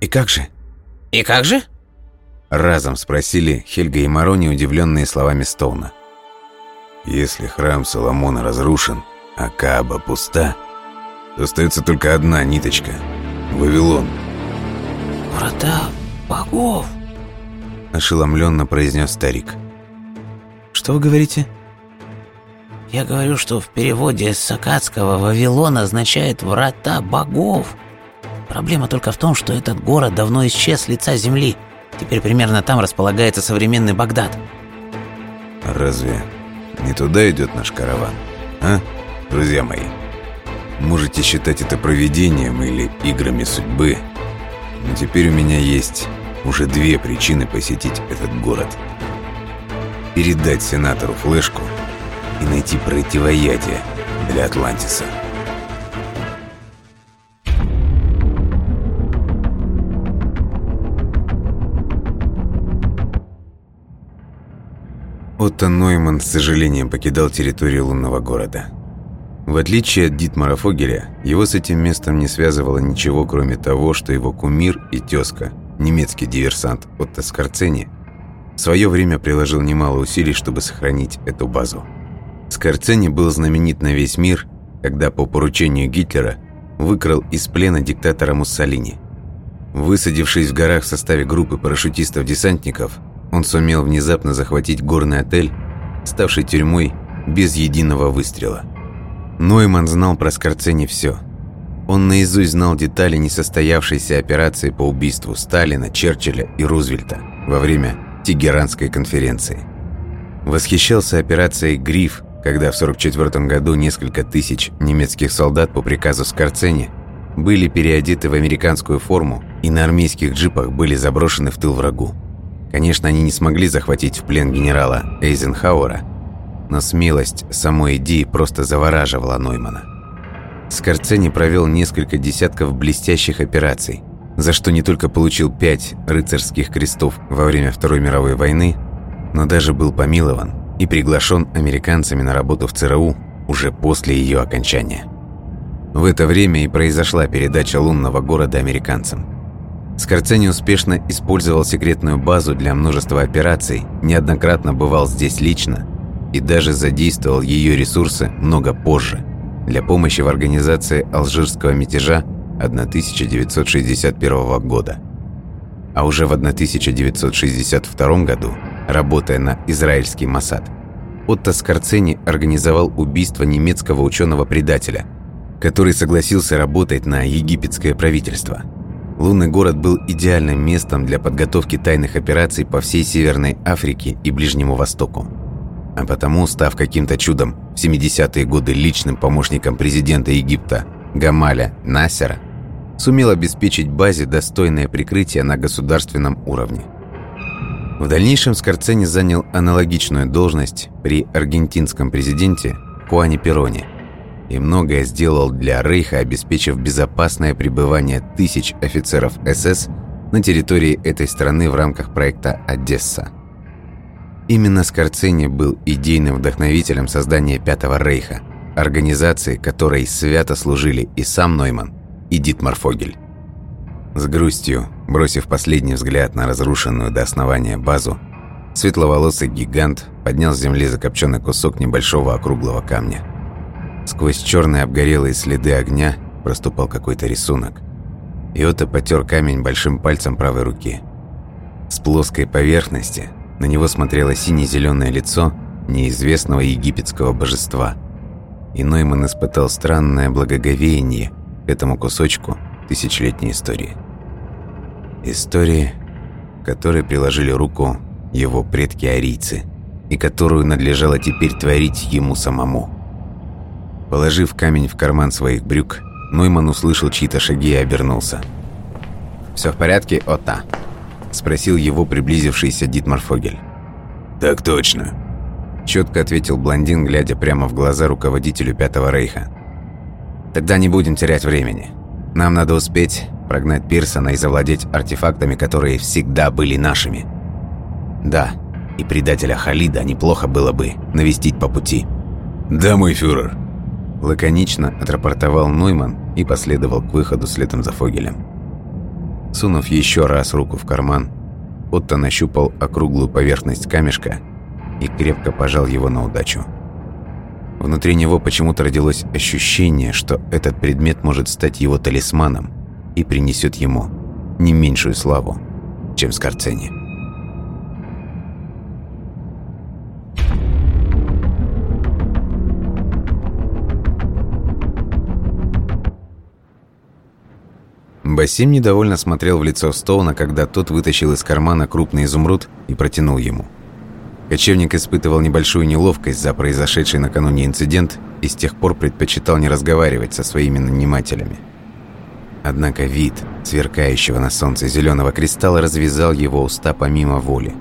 [SPEAKER 4] «И как же?»
[SPEAKER 3] «И как же?»
[SPEAKER 1] Разом спросили Хельга и Марони, удивленные словами Стоуна.
[SPEAKER 2] «Если храм Соломона разрушен, а Кааба пуста, то остается только одна ниточка – Вавилон».
[SPEAKER 3] «Врата богов!»
[SPEAKER 1] – ошеломленно произнес старик.
[SPEAKER 4] «Что вы говорите?»
[SPEAKER 3] «Я говорю, что в переводе с сакатского «Вавилон» означает «врата богов». Проблема только в том, что этот город давно исчез с лица земли. Теперь примерно там располагается современный Багдад.
[SPEAKER 2] Разве не туда идет наш караван, а, друзья мои? Можете считать это провидением или играми судьбы, но теперь у меня есть уже две причины посетить этот город. Передать сенатору флешку и найти противоядие для Атлантиса.
[SPEAKER 1] Отто Нойман с сожалением покидал территорию лунного города. В отличие от Дитмара Фогеля, его с этим местом не связывало ничего, кроме того, что его кумир и тезка, немецкий диверсант Отто Скорцени, в свое время приложил немало усилий, чтобы сохранить эту базу. Скорцени был знаменит на весь мир, когда по поручению Гитлера выкрал из плена диктатора Муссолини. Высадившись в горах в составе группы парашютистов-десантников, он сумел внезапно захватить горный отель, ставший тюрьмой без единого выстрела. Нойман знал про Скорцени все. Он наизусть знал детали несостоявшейся операции по убийству Сталина, Черчилля и Рузвельта во время Тегеранской конференции. Восхищался операцией «Гриф», когда в 1944 году несколько тысяч немецких солдат по приказу Скорцени были переодеты в американскую форму и на армейских джипах были заброшены в тыл врагу. Конечно, они не смогли захватить в плен генерала Эйзенхауэра, но смелость самой идеи просто завораживала Ноймана. Скорцени провел несколько десятков блестящих операций, за что не только получил пять рыцарских крестов во время Второй мировой войны, но даже был помилован и приглашен американцами на работу в ЦРУ уже после ее окончания. В это время и произошла передача лунного города американцам – Скорцени успешно использовал секретную базу для множества операций, неоднократно бывал здесь лично и даже задействовал ее ресурсы много позже для помощи в организации алжирского мятежа 1961 года. А уже в 1962 году, работая на израильский Масад, Отто Скорцени организовал убийство немецкого ученого-предателя, который согласился работать на египетское правительство – Лунный город был идеальным местом для подготовки тайных операций по всей Северной Африке и Ближнему Востоку. А потому, став каким-то чудом в 70-е годы личным помощником президента Египта Гамаля Насера, сумел обеспечить базе достойное прикрытие на государственном уровне. В дальнейшем Скорцени занял аналогичную должность при аргентинском президенте Хуане Пероне и многое сделал для Рейха, обеспечив безопасное пребывание тысяч офицеров СС на территории этой страны в рамках проекта «Одесса». Именно Скорцени был идейным вдохновителем создания Пятого Рейха, организации, которой свято служили и сам Нойман, и Дитмар Фогель. С грустью, бросив последний взгляд на разрушенную до основания базу, светловолосый гигант поднял с земли закопченный кусок небольшого округлого камня. Сквозь черные обгорелые следы огня проступал какой-то рисунок. Иота потер камень большим пальцем правой руки. С плоской поверхности на него смотрело сине-зеленое лицо неизвестного египетского божества. И Нойман испытал странное благоговение к этому кусочку тысячелетней истории. Истории, которой приложили руку его предки-арийцы, и которую надлежало теперь творить ему самому. Положив камень в карман своих брюк, Нойман услышал чьи-то шаги и обернулся. «Все в порядке, Отта?» – спросил его приблизившийся Дитмар Фогель.
[SPEAKER 2] «Так точно», –
[SPEAKER 1] четко ответил блондин, глядя прямо в глаза руководителю Пятого Рейха. «Тогда не будем терять времени. Нам надо успеть прогнать Пирсона и завладеть артефактами, которые всегда были нашими. Да, и предателя Халида неплохо было бы навестить по пути».
[SPEAKER 2] «Да, мой фюрер», –
[SPEAKER 1] лаконично отрапортовал Нойман и последовал к выходу следом за Фогелем. Сунув еще раз руку в карман, Отто нащупал округлую поверхность камешка и крепко пожал его на удачу. Внутри него почему-то родилось ощущение, что этот предмет может стать его талисманом и принесет ему не меньшую славу, чем Скорцени. Басим недовольно смотрел в лицо Стоуна, когда тот вытащил из кармана крупный изумруд и протянул ему. Кочевник испытывал небольшую неловкость за произошедший накануне инцидент и с тех пор предпочитал не разговаривать со своими нанимателями. Однако вид сверкающего на солнце зеленого кристалла развязал его уста помимо воли.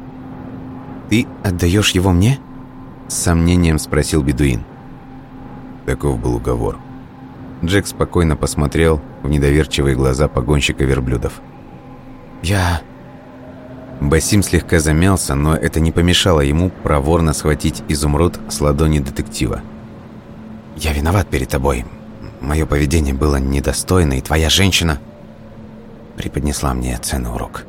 [SPEAKER 1] «Ты отдаешь его мне?» С сомнением спросил бедуин.
[SPEAKER 2] Таков был уговор.
[SPEAKER 1] Джек спокойно посмотрел в недоверчивые глаза погонщика верблюдов. «Я...» Басим слегка замялся, но это не помешало ему проворно схватить изумруд с ладони детектива. «Я виноват перед тобой. Мое поведение было недостойно, и твоя женщина преподнесла мне ценный урок».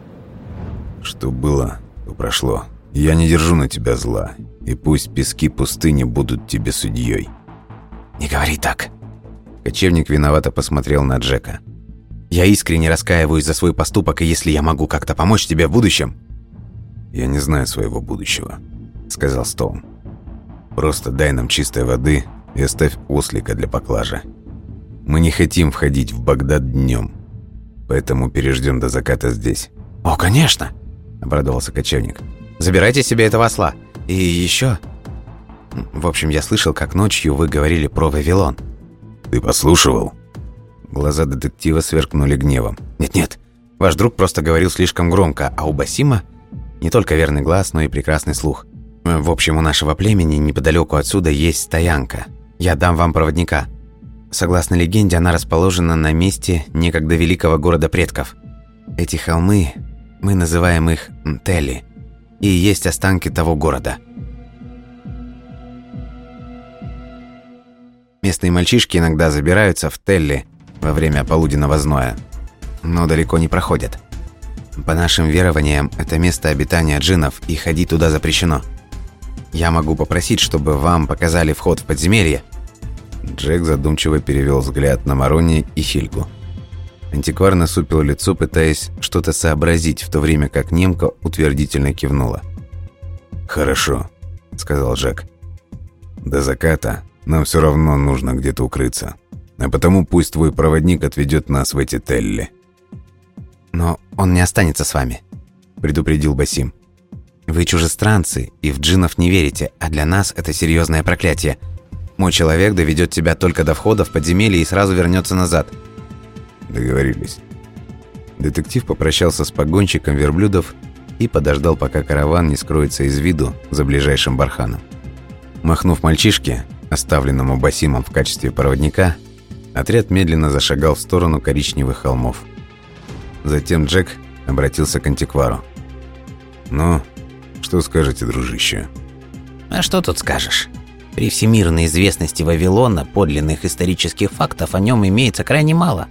[SPEAKER 2] «Что было, то прошло. Я не держу на тебя зла, и пусть пески пустыни будут тебе судьей».
[SPEAKER 1] «Не говори так», Кочевник виновато посмотрел на Джека. «Я искренне раскаиваюсь за свой поступок, и если я могу как-то помочь тебе в будущем...»
[SPEAKER 2] «Я не знаю своего будущего», — сказал Стоун. «Просто дай нам чистой воды и оставь ослика для поклажа. Мы не хотим входить в Багдад днем, поэтому переждем до заката здесь».
[SPEAKER 1] «О, конечно!» — обрадовался кочевник. «Забирайте себе этого осла. И еще...» «В общем, я слышал, как ночью вы говорили про Вавилон».
[SPEAKER 2] «Ты послушивал?»
[SPEAKER 1] Глаза детектива сверкнули гневом. «Нет-нет, ваш друг просто говорил слишком громко, а у Басима не только верный глаз, но и прекрасный слух. В общем, у нашего племени неподалеку отсюда есть стоянка. Я дам вам проводника. Согласно легенде, она расположена на месте некогда великого города предков. Эти холмы, мы называем их Тели, и есть останки того города». Местные мальчишки иногда забираются в Телли во время полуденного зноя, но далеко не проходят. По нашим верованиям, это место обитания джинов, и ходить туда запрещено. Я могу попросить, чтобы вам показали вход в подземелье».
[SPEAKER 2] Джек задумчиво перевел взгляд на Марони и Хильгу.
[SPEAKER 1] Антиквар насупил лицо, пытаясь что-то сообразить, в то время как немка утвердительно кивнула.
[SPEAKER 2] «Хорошо», — сказал Джек. «До заката нам все равно нужно где-то укрыться. А потому пусть твой проводник отведет нас в эти телли».
[SPEAKER 1] «Но он не останется с вами», — предупредил Басим. «Вы чужестранцы и в джинов не верите, а для нас это серьезное проклятие. Мой человек доведет тебя только до входа в подземелье и сразу вернется назад».
[SPEAKER 2] Договорились.
[SPEAKER 1] Детектив попрощался с погонщиком верблюдов и подождал, пока караван не скроется из виду за ближайшим барханом. Махнув мальчишке, оставленному Басимом в качестве проводника, отряд медленно зашагал в сторону коричневых холмов. Затем Джек обратился к антиквару. «Ну, что скажете, дружище?»
[SPEAKER 3] «А что тут скажешь?» При всемирной известности Вавилона подлинных исторических фактов о нем имеется крайне мало.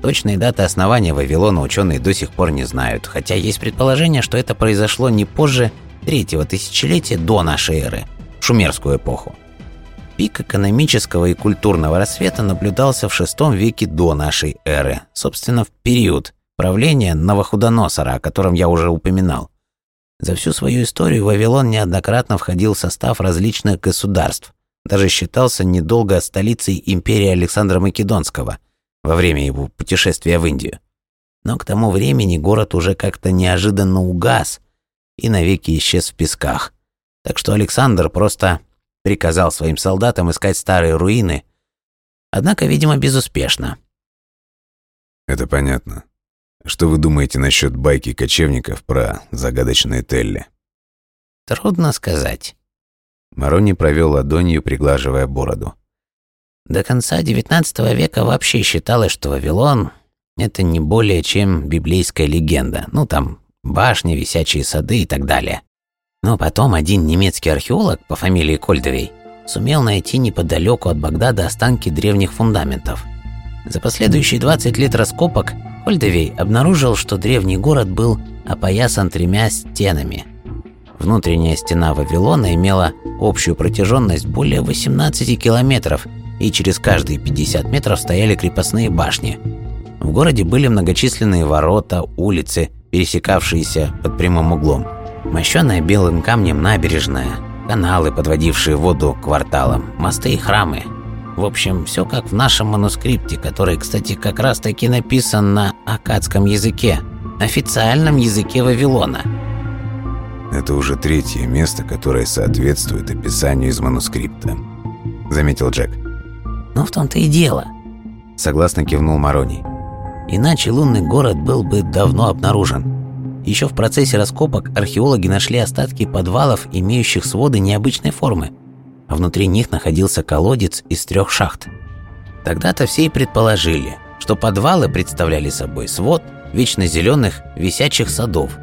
[SPEAKER 3] Точные даты основания Вавилона ученые до сих пор не знают, хотя есть предположение, что это произошло не позже третьего тысячелетия до нашей эры, шумерскую эпоху. Пик экономического и культурного рассвета наблюдался в VI веке до нашей эры, собственно, в период правления Новохудоносора, о котором я уже упоминал. За всю свою историю Вавилон неоднократно входил в состав различных государств, даже считался недолго столицей империи Александра Македонского во время его путешествия в Индию. Но к тому времени город уже как-то неожиданно угас и навеки исчез в песках. Так что Александр просто приказал своим солдатам искать старые руины, однако, видимо, безуспешно.
[SPEAKER 1] «Это понятно. Что вы думаете насчет байки кочевников про загадочные Телли?
[SPEAKER 3] Трудно сказать.
[SPEAKER 1] Марони провел ладонью, приглаживая бороду.
[SPEAKER 3] До конца XIX века вообще считалось, что Вавилон – это не более чем библейская легенда. Ну, там башни, висячие сады и так далее. Но потом один немецкий археолог по фамилии Кольдовей сумел найти неподалеку от Багдада останки древних фундаментов. За последующие 20 лет раскопок Ольдовей обнаружил, что древний город был опоясан тремя стенами. Внутренняя стена Вавилона имела общую протяженность более 18 километров, и через каждые 50 метров стояли крепостные башни. В городе были многочисленные ворота, улицы, пересекавшиеся под прямым углом, мощенная белым камнем набережная, каналы, подводившие воду к кварталам, мосты и храмы – в общем, все как в нашем манускрипте, который, кстати, как раз таки написан на акадском языке, официальном языке Вавилона.
[SPEAKER 1] Это уже третье место, которое соответствует описанию из манускрипта, заметил Джек.
[SPEAKER 3] Ну в том-то и дело.
[SPEAKER 1] Согласно кивнул Мароний.
[SPEAKER 3] Иначе лунный город был бы давно обнаружен. Еще в процессе раскопок археологи нашли остатки подвалов, имеющих своды необычной формы – а внутри них находился колодец из трех шахт. Тогда-то все и предположили, что подвалы представляли собой свод вечно зеленых висячих садов.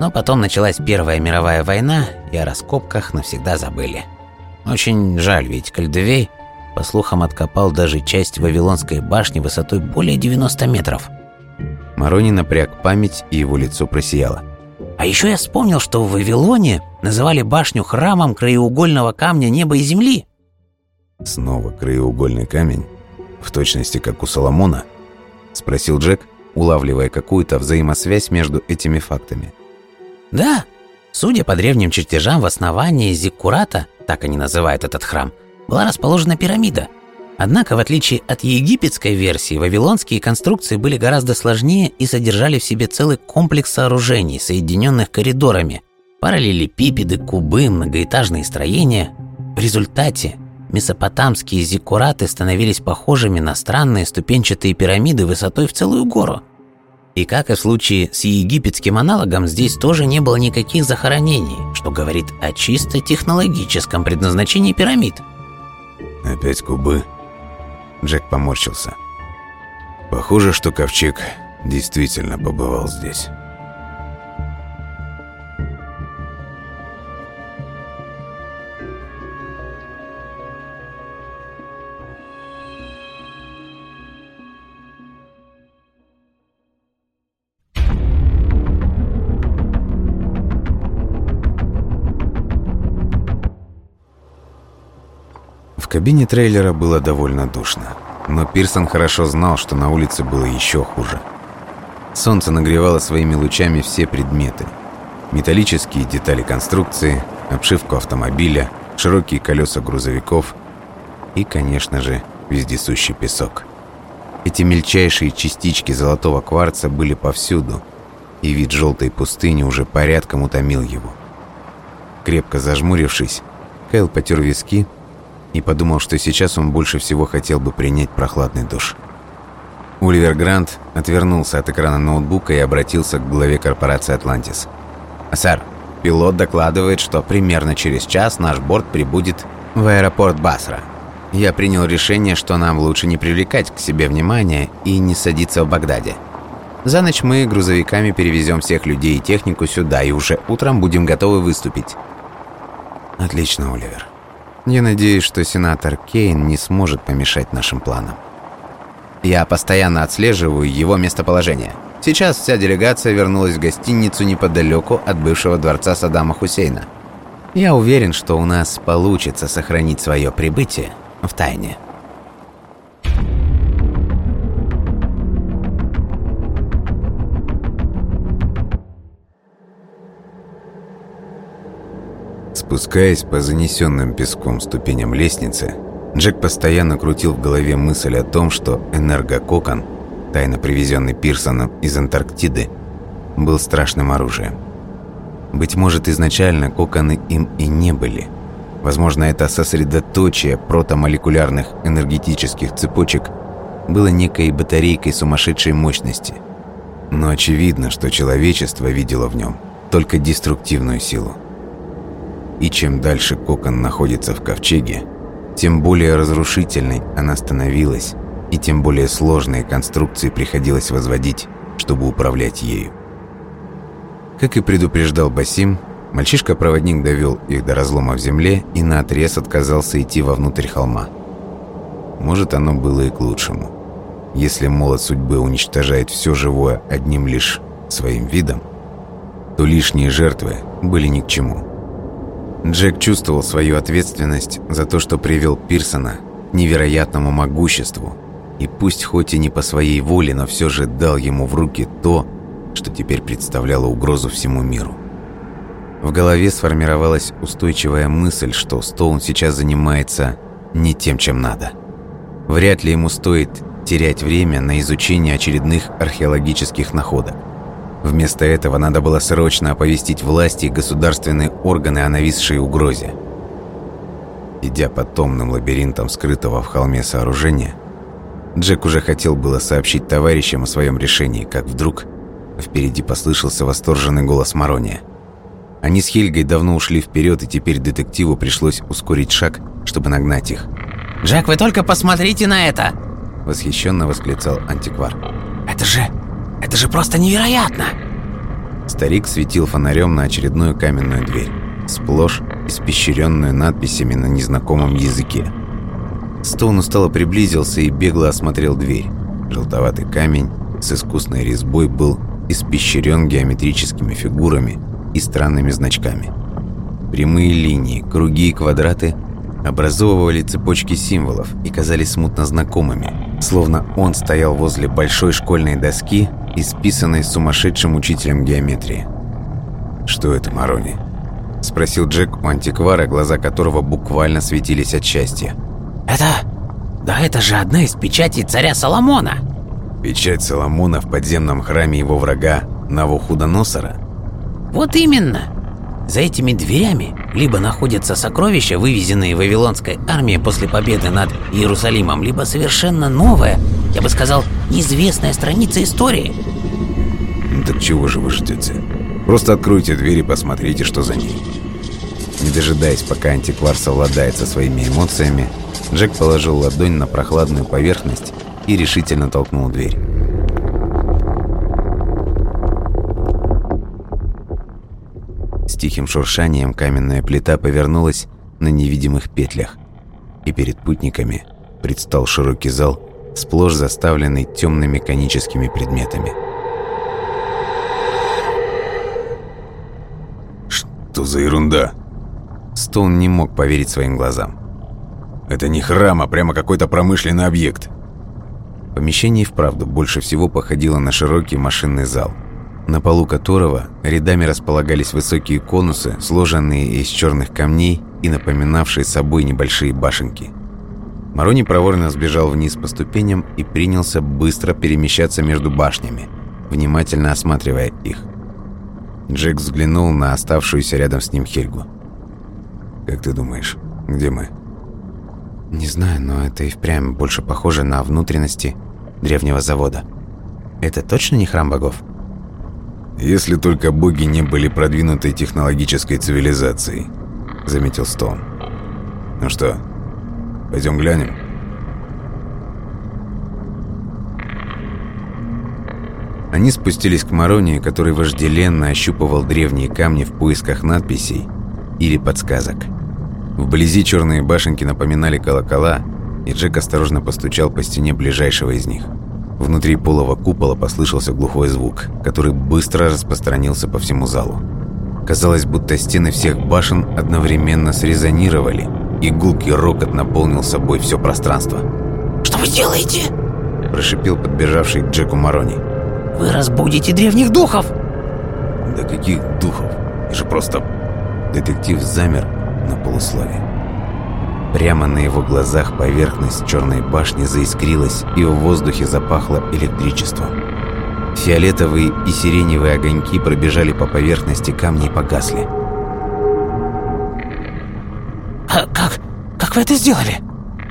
[SPEAKER 3] Но потом началась Первая мировая война, и о раскопках навсегда забыли. Очень жаль, ведь Кальдевей, по слухам, откопал даже часть Вавилонской башни высотой более 90 метров.
[SPEAKER 1] Марони напряг память, и его лицо просияло.
[SPEAKER 3] А еще я вспомнил, что в Вавилоне называли башню храмом краеугольного камня неба и земли.
[SPEAKER 1] Снова краеугольный камень? В точности, как у Соломона? Спросил Джек, улавливая какую-то взаимосвязь между этими фактами.
[SPEAKER 3] Да, судя по древним чертежам, в основании Зиккурата, так они называют этот храм, была расположена пирамида – Однако, в отличие от египетской версии, вавилонские конструкции были гораздо сложнее и содержали в себе целый комплекс сооружений, соединенных коридорами, параллелепипеды, кубы, многоэтажные строения. В результате месопотамские зиккураты становились похожими на странные ступенчатые пирамиды высотой в целую гору. И как и в случае с египетским аналогом, здесь тоже не было никаких захоронений, что говорит о чисто технологическом предназначении пирамид.
[SPEAKER 1] «Опять кубы?» Джек поморщился. Похоже, что ковчег действительно побывал здесь. Кабине трейлера было довольно душно. Но Пирсон хорошо знал, что на улице было еще хуже. Солнце нагревало своими лучами все предметы. Металлические детали конструкции, обшивку автомобиля, широкие колеса грузовиков и, конечно же, вездесущий песок. Эти мельчайшие частички золотого кварца были повсюду, и вид желтой пустыни уже порядком утомил его. Крепко зажмурившись, Кайл потер виски и подумал, что сейчас он больше всего хотел бы принять прохладный душ. Оливер Грант отвернулся от экрана ноутбука и обратился к главе корпорации «Атлантис». «Сэр, пилот докладывает, что примерно через час наш борт прибудет
[SPEAKER 3] в аэропорт Басра. Я принял решение, что нам лучше не привлекать к себе внимания и не садиться в Багдаде. За ночь мы грузовиками перевезем всех людей и технику сюда, и уже утром будем готовы выступить.
[SPEAKER 4] Отлично, Оливер. Я надеюсь, что сенатор Кейн не сможет помешать нашим планам.
[SPEAKER 3] Я постоянно отслеживаю его местоположение. Сейчас вся делегация вернулась в гостиницу неподалеку от бывшего дворца Саддама Хусейна. Я уверен, что у нас получится сохранить свое прибытие в тайне.
[SPEAKER 1] Спускаясь по занесенным песком ступеням лестницы, Джек постоянно крутил в голове мысль о том, что энергококон, тайно привезенный Пирсоном из Антарктиды, был страшным оружием. Быть может, изначально коконы им и не были. Возможно, это сосредоточие протомолекулярных энергетических цепочек было некой батарейкой сумасшедшей мощности. Но очевидно, что человечество видело в нем только деструктивную силу. И чем дальше кокон находится в ковчеге, тем более разрушительной она становилась, и тем более сложные конструкции приходилось возводить, чтобы управлять ею. Как и предупреждал Басим, мальчишка-проводник довел их до разлома в земле и наотрез отказался идти вовнутрь холма. Может, оно было и к лучшему. Если молот судьбы уничтожает все живое одним лишь своим видом, то лишние жертвы были ни к чему – Джек чувствовал свою ответственность за то, что привел Пирсона к невероятному могуществу, и пусть хоть и не по своей воле, но все же дал ему в руки то, что теперь представляло угрозу всему миру. В голове сформировалась устойчивая мысль, что Стоун сейчас занимается не тем, чем надо. Вряд ли ему стоит терять время на изучение очередных археологических находок. Вместо этого надо было срочно оповестить власти и государственные органы о нависшей угрозе. Идя по томным лабиринтам скрытого в холме сооружения, Джек уже хотел было сообщить товарищам о своем решении, как вдруг впереди послышался восторженный голос Марония. Они с Хельгой давно ушли вперед, и теперь детективу пришлось ускорить шаг, чтобы нагнать их.
[SPEAKER 5] «Джек, вы только посмотрите на это!»
[SPEAKER 1] Восхищенно восклицал антиквар.
[SPEAKER 5] «Это же это же просто невероятно!»
[SPEAKER 1] Старик светил фонарем на очередную каменную дверь, сплошь испещренную надписями на незнакомом языке. Стоун устало приблизился и бегло осмотрел дверь. Желтоватый камень с искусной резьбой был испещрен геометрическими фигурами и странными значками. Прямые линии, круги и квадраты образовывали цепочки символов и казались смутно знакомыми, словно он стоял возле большой школьной доски исписанной сумасшедшим учителем геометрии. «Что это, Марони?» – спросил Джек у антиквара, глаза которого буквально светились от счастья.
[SPEAKER 5] «Это... да это же одна из печатей царя Соломона!»
[SPEAKER 1] «Печать Соломона в подземном храме его врага Навуходоносора?»
[SPEAKER 5] «Вот именно!» За этими дверями либо находятся сокровища, вывезенные Вавилонской армией после победы над Иерусалимом, либо совершенно новая, я бы сказал, неизвестная страница истории.
[SPEAKER 1] Так чего же вы ждете? Просто откройте дверь и посмотрите, что за ней. Не дожидаясь, пока антиквар совладает со своими эмоциями, Джек положил ладонь на прохладную поверхность и решительно толкнул дверь. С тихим шуршанием каменная плита повернулась на невидимых петлях, и перед путниками предстал широкий зал, сплошь заставленный темными коническими предметами. «Что за ерунда?» Стоун не мог поверить своим глазам. «Это не храм, а прямо какой-то промышленный объект». Помещение и вправду больше всего походило на широкий машинный зал – на полу которого рядами располагались высокие конусы, сложенные из черных камней и напоминавшие собой небольшие башенки. Марони проворно сбежал вниз по ступеням и принялся быстро перемещаться между башнями, внимательно осматривая их. Джек взглянул на оставшуюся рядом с ним Хельгу. «Как ты думаешь, где мы?»
[SPEAKER 4] «Не знаю, но это и впрямь больше похоже на внутренности древнего завода. Это точно не храм богов?»
[SPEAKER 1] «Если только боги не были продвинутой технологической цивилизацией», — заметил Стоун.
[SPEAKER 2] Ну что, пойдем глянем?
[SPEAKER 1] Они спустились к Мароне, который вожделенно ощупывал древние камни в поисках надписей или подсказок. Вблизи черные башенки напоминали колокола, и Джек осторожно постучал по стене ближайшего из них. Внутри полого купола послышался глухой звук, который быстро распространился по всему залу. Казалось, будто стены всех башен одновременно срезонировали, и гулкий рокот наполнил собой все пространство.
[SPEAKER 5] «Что вы делаете?»
[SPEAKER 1] – прошипел подбежавший к Джеку Марони.
[SPEAKER 5] «Вы разбудите древних духов!»
[SPEAKER 2] «Да каких духов? Я же просто...»
[SPEAKER 1] Детектив замер на полуслове. Прямо на его глазах поверхность черной башни заискрилась, и в воздухе запахло электричеством. Фиолетовые и сиреневые огоньки пробежали по поверхности камня и погасли.
[SPEAKER 5] Как вы это сделали?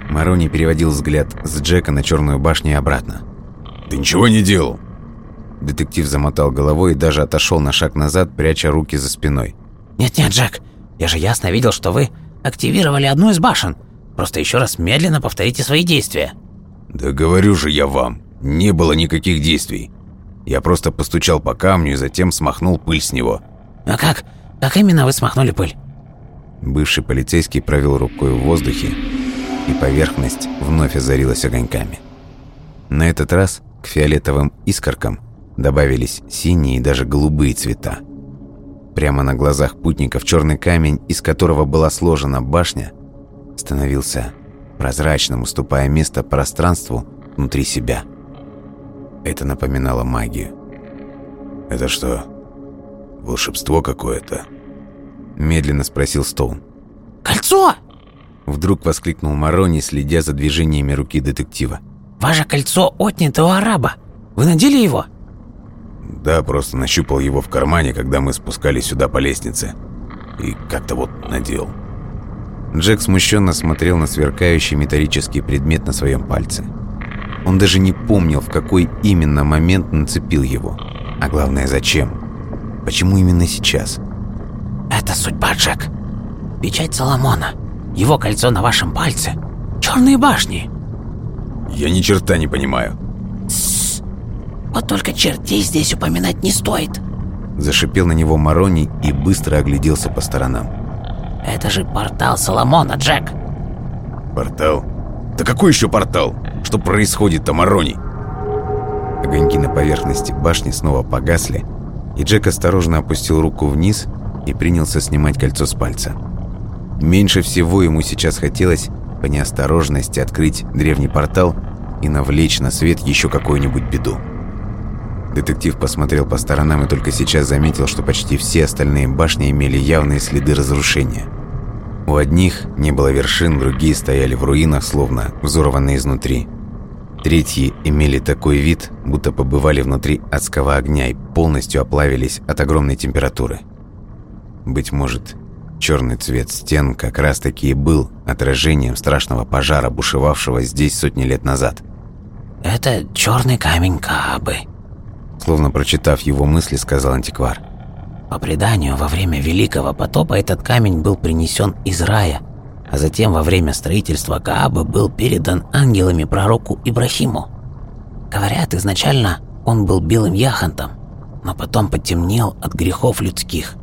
[SPEAKER 1] Марони переводил взгляд с Джека на черную башню и обратно.
[SPEAKER 2] «Ты ничего не делал!»
[SPEAKER 1] Детектив замотал головой и даже отошел на шаг назад, пряча руки за спиной.
[SPEAKER 5] «Нет-нет, Джек, я же ясно видел, что вы активировали одну из башен. Просто еще раз медленно повторите свои действия».
[SPEAKER 2] «Да говорю же я вам, не было никаких действий. Я просто постучал по камню и затем смахнул пыль с него».
[SPEAKER 5] «А как? Как именно вы смахнули пыль?»
[SPEAKER 1] Бывший полицейский провел рукой в воздухе, и поверхность вновь озарилась огоньками. На этот раз к фиолетовым искоркам добавились синие и даже голубые цвета. Прямо на глазах путников черный камень, из которого была сложена башня, становился прозрачным, уступая место пространству внутри себя. Это напоминало магию.
[SPEAKER 2] «Это что, волшебство какое-то?»
[SPEAKER 1] Медленно спросил Стоун.
[SPEAKER 5] «Кольцо!»
[SPEAKER 1] Вдруг воскликнул Марони, следя за движениями руки детектива.
[SPEAKER 5] «Ваше кольцо отнято у араба. Вы надели его?»
[SPEAKER 2] Да, просто нащупал его в кармане, когда мы спускались сюда по лестнице. И как-то вот надел.
[SPEAKER 1] Джек смущенно смотрел на сверкающий металлический предмет на своем пальце. Он даже не помнил, в какой именно момент нацепил его. А главное, зачем? Почему именно сейчас?
[SPEAKER 5] «Это судьба, Джек. Печать Соломона. Его кольцо на вашем пальце. Черные башни».
[SPEAKER 2] «Я ни черта не понимаю».
[SPEAKER 5] Вот только чертей здесь упоминать не стоит.
[SPEAKER 1] Зашипел на него Марони и быстро огляделся по сторонам.
[SPEAKER 5] Это же портал Соломона, Джек.
[SPEAKER 2] Портал? Да какой еще портал? Что происходит-то, Марони?
[SPEAKER 1] Огоньки на поверхности башни снова погасли, и Джек осторожно опустил руку вниз и принялся снимать кольцо с пальца. Меньше всего ему сейчас хотелось по неосторожности открыть древний портал и навлечь на свет еще какую-нибудь беду. Детектив посмотрел по сторонам и только сейчас заметил, что почти все остальные башни имели явные следы разрушения. У одних не было вершин, другие стояли в руинах, словно взорванные изнутри. Третьи имели такой вид, будто побывали внутри адского огня и полностью оплавились от огромной температуры. Быть может, черный цвет стен как раз-таки и был отражением страшного пожара, бушевавшего здесь сотни лет назад.
[SPEAKER 5] «Это черный камень Каабы»,
[SPEAKER 1] Словно прочитав его мысли, сказал антиквар.
[SPEAKER 5] По преданию, во время Великого потопа этот камень был принесен из рая, а затем во время строительства Каабы был передан ангелами пророку Ибрахиму. Говорят, изначально он был белым яхонтом, но потом потемнел от грехов людских.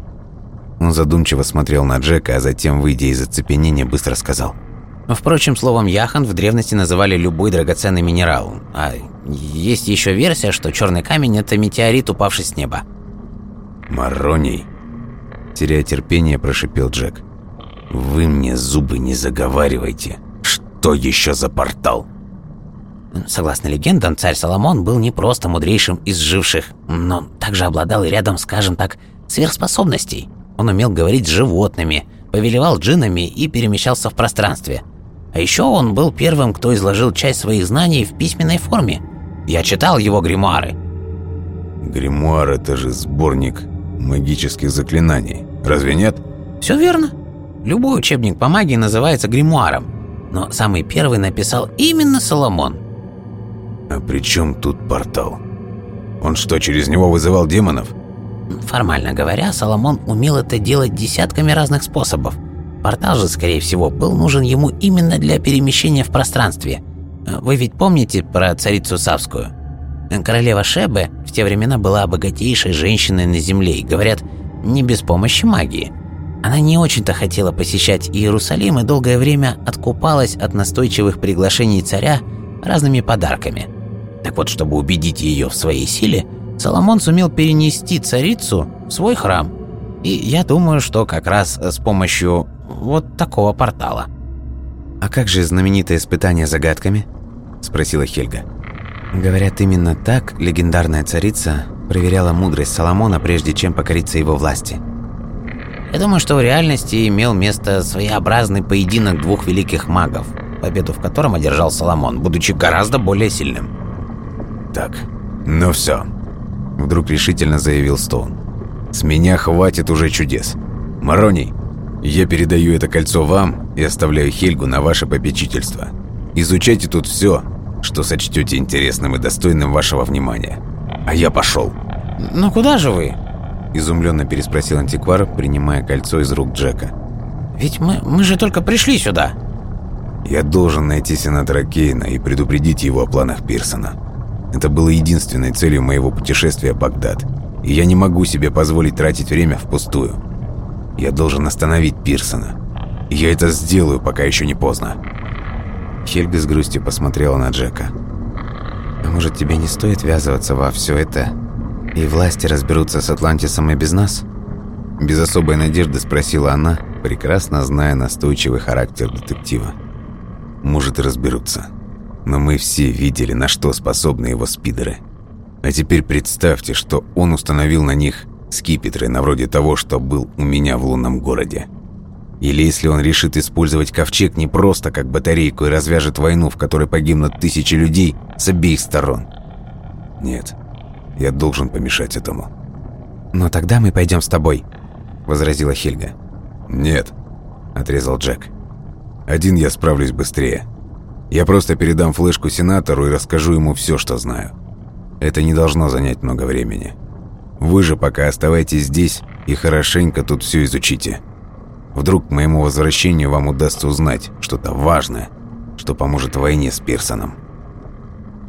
[SPEAKER 1] Он задумчиво смотрел на Джека, а затем, выйдя из оцепенения, быстро сказал –
[SPEAKER 3] Впрочем, словом яхонт в древности называли любой драгоценный минерал. А есть еще версия, что черный камень – это метеорит, упавший с неба.
[SPEAKER 2] «Мароний!»
[SPEAKER 1] Теряя терпение, прошипел Джек.
[SPEAKER 2] «Вы мне зубы не заговаривайте. Что еще за портал?»
[SPEAKER 5] Согласно легендам, царь Соломон был не просто мудрейшим из живших, но также обладал и рядом, скажем так, сверхспособностей. Он умел говорить с животными, повелевал джинами и перемещался в пространстве – а еще он был первым, кто изложил часть своих знаний в письменной форме. Я читал его гримуары.
[SPEAKER 2] Гримуар – это же сборник магических заклинаний. Разве нет?
[SPEAKER 5] Все верно. Любой учебник по магии называется гримуаром. Но самый первый написал именно Соломон.
[SPEAKER 2] А при чем тут портал? Он что, через него вызывал демонов?
[SPEAKER 5] Формально говоря, Соломон умел это делать десятками разных способов. Портал же, скорее всего, был нужен ему именно для перемещения в пространстве. Вы ведь помните про царицу Савскую? Королева Шебе в те времена была богатейшей женщиной на Земле и, говорят, не без помощи магии. Она не очень-то хотела посещать Иерусалим и долгое время откупалась от настойчивых приглашений царя разными подарками. Так вот, чтобы убедить ее в своей силе, Соломон сумел перенести царицу в свой храм. И я думаю, что как раз с помощью вот такого портала.
[SPEAKER 4] «А как же знаменитое испытание загадками?» – спросила Хельга. Говорят, именно так легендарная царица проверяла мудрость Соломона, прежде чем покориться его власти.
[SPEAKER 5] Я думаю, что в реальности имел место своеобразный поединок двух великих магов, победу в котором одержал Соломон, будучи гораздо более сильным.
[SPEAKER 2] «Так, ну все, вдруг решительно заявил Стоун. «С меня хватит уже чудес. Мароний, я передаю это кольцо вам и оставляю Хельгу на ваше попечительство. Изучайте тут все, что сочтете интересным и достойным вашего внимания. А я пошел.
[SPEAKER 5] «Ну куда же вы?»
[SPEAKER 4] Изумленно переспросил антиквар, принимая кольцо из рук Джека.
[SPEAKER 5] «Ведь мы, мы же только пришли сюда».
[SPEAKER 2] «Я должен найти сенатора Кейна и предупредить его о планах Пирсона. Это было единственной целью моего путешествия в Багдад, и я не могу себе позволить тратить время впустую. Я должен остановить Пирсона. Я это сделаю, пока еще не поздно».
[SPEAKER 4] Хельга с грустью посмотрела на Джека. «А может, тебе не стоит ввязываться во все это, и власти разберутся с Атлантисом и без нас?» Без особой надежды спросила она, прекрасно зная настойчивый характер детектива.
[SPEAKER 2] «Может, и разберутся. Но мы все видели, на что способны его спидеры. А теперь представьте, что он установил на них скипетры, на вроде того, что был у меня в лунном городе. Или если он решит использовать ковчег не просто как батарейку и развяжет войну, в которой погибнут тысячи людей с обеих сторон. Нет, я должен помешать этому.
[SPEAKER 4] «Но тогда мы пойдем с тобой», – возразила Хельга.
[SPEAKER 2] «Нет», – отрезал Джек. «Один я справлюсь быстрее. Я просто передам флешку сенатору и расскажу ему все, что знаю. Это не должно занять много времени. Вы же пока оставайтесь здесь и хорошенько тут все изучите». Вдруг к моему возвращению вам удастся узнать что-то важное, что поможет войне с Пирсоном.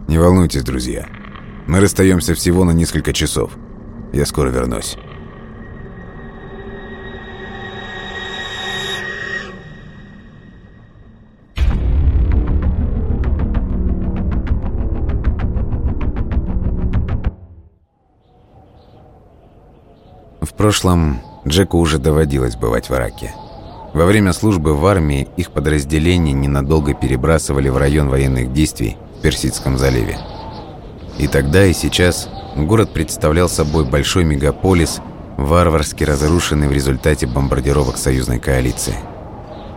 [SPEAKER 2] Не волнуйтесь, друзья. Мы расстаемся всего на несколько часов. Я скоро вернусь.
[SPEAKER 1] В прошлом Джеку уже доводилось бывать в Ираке. Во время службы в армии их подразделения ненадолго перебрасывали в район военных действий в Персидском заливе. И тогда, и сейчас город представлял собой большой мегаполис, варварски разрушенный в результате бомбардировок союзной коалиции.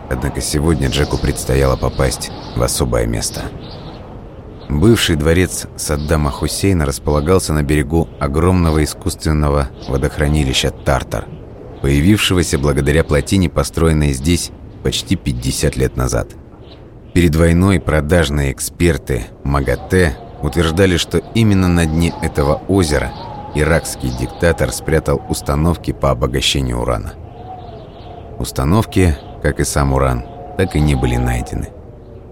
[SPEAKER 1] Однако сегодня Джеку предстояло попасть в особое место. Бывший дворец Саддама Хусейна располагался на берегу огромного искусственного водохранилища Тартар – появившегося благодаря плотине, построенной здесь почти 50 лет назад. Перед войной продажные эксперты МАГАТЭ утверждали, что именно на дне этого озера иракский диктатор спрятал установки по обогащению урана. Установки, как и сам уран, так и не были найдены.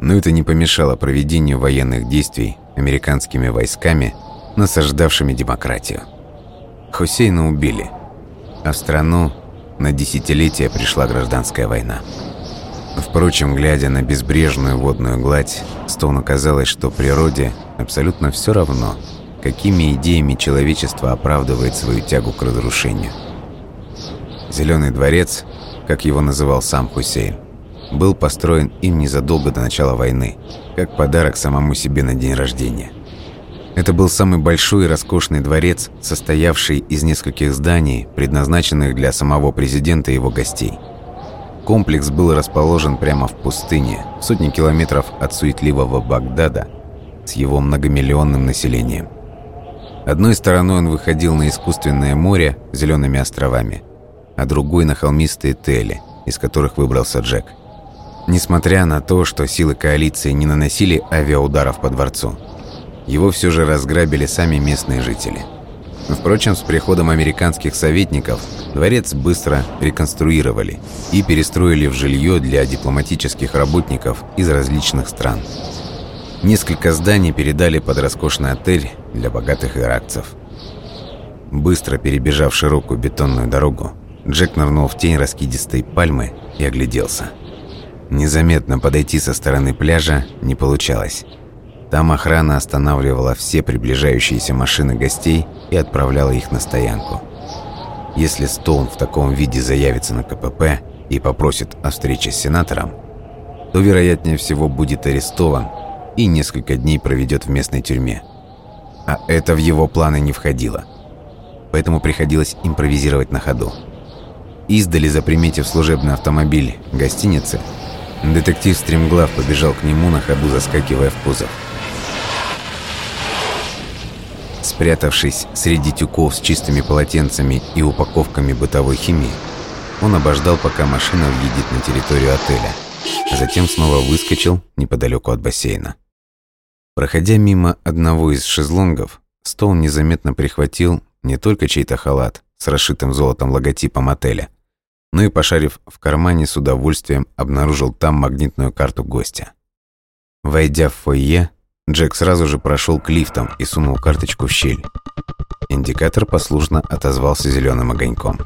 [SPEAKER 1] Но это не помешало проведению военных действий американскими войсками, насаждавшими демократию. Хусейна убили, а в страну на десятилетия пришла гражданская война. Впрочем, глядя на безбрежную водную гладь, Стоуну казалось, что природе абсолютно все равно, какими идеями человечество оправдывает свою тягу к разрушению. Зеленый дворец, как его называл сам Хусейн, был построен им незадолго до начала войны, как подарок самому себе на день рождения – это был самый большой и роскошный дворец, состоявший из нескольких зданий, предназначенных для самого президента и его гостей. Комплекс был расположен прямо в пустыне, сотни километров от суетливого Багдада, с его многомиллионным населением. Одной стороной он выходил на искусственное море с зелеными островами, а другой на холмистые тели, из которых выбрался Джек. Несмотря на то, что силы коалиции не наносили авиаударов по дворцу – его все же разграбили сами местные жители. Впрочем, с приходом американских советников дворец быстро реконструировали и перестроили в жилье для дипломатических работников из различных стран. Несколько зданий передали под роскошный отель для богатых иракцев. Быстро перебежав широкую бетонную дорогу, Джек нырнул в тень раскидистой пальмы и огляделся. Незаметно подойти со стороны пляжа не получалось. Там охрана останавливала все приближающиеся машины гостей и отправляла их на стоянку. Если Стоун в таком виде заявится на КПП и попросит о встрече с сенатором, то, вероятнее всего, будет арестован и несколько дней проведет в местной тюрьме. А это в его планы не входило. Поэтому приходилось импровизировать на ходу. Издали, заприметив служебный автомобиль гостиницы, детектив Стремглав побежал к нему на ходу, заскакивая в кузов. Спрятавшись среди тюков с чистыми полотенцами и упаковками бытовой химии, он обождал, пока машина въедет на территорию отеля, а затем снова выскочил неподалеку от бассейна. Проходя мимо одного из шезлонгов, Стоун незаметно прихватил не только чей-то халат с расшитым золотом логотипом отеля, но и, пошарив в кармане, с удовольствием обнаружил там магнитную карту гостя. Войдя в фойе, Джек сразу же прошел к лифтам и сунул карточку в щель. Индикатор послушно отозвался зеленым огоньком.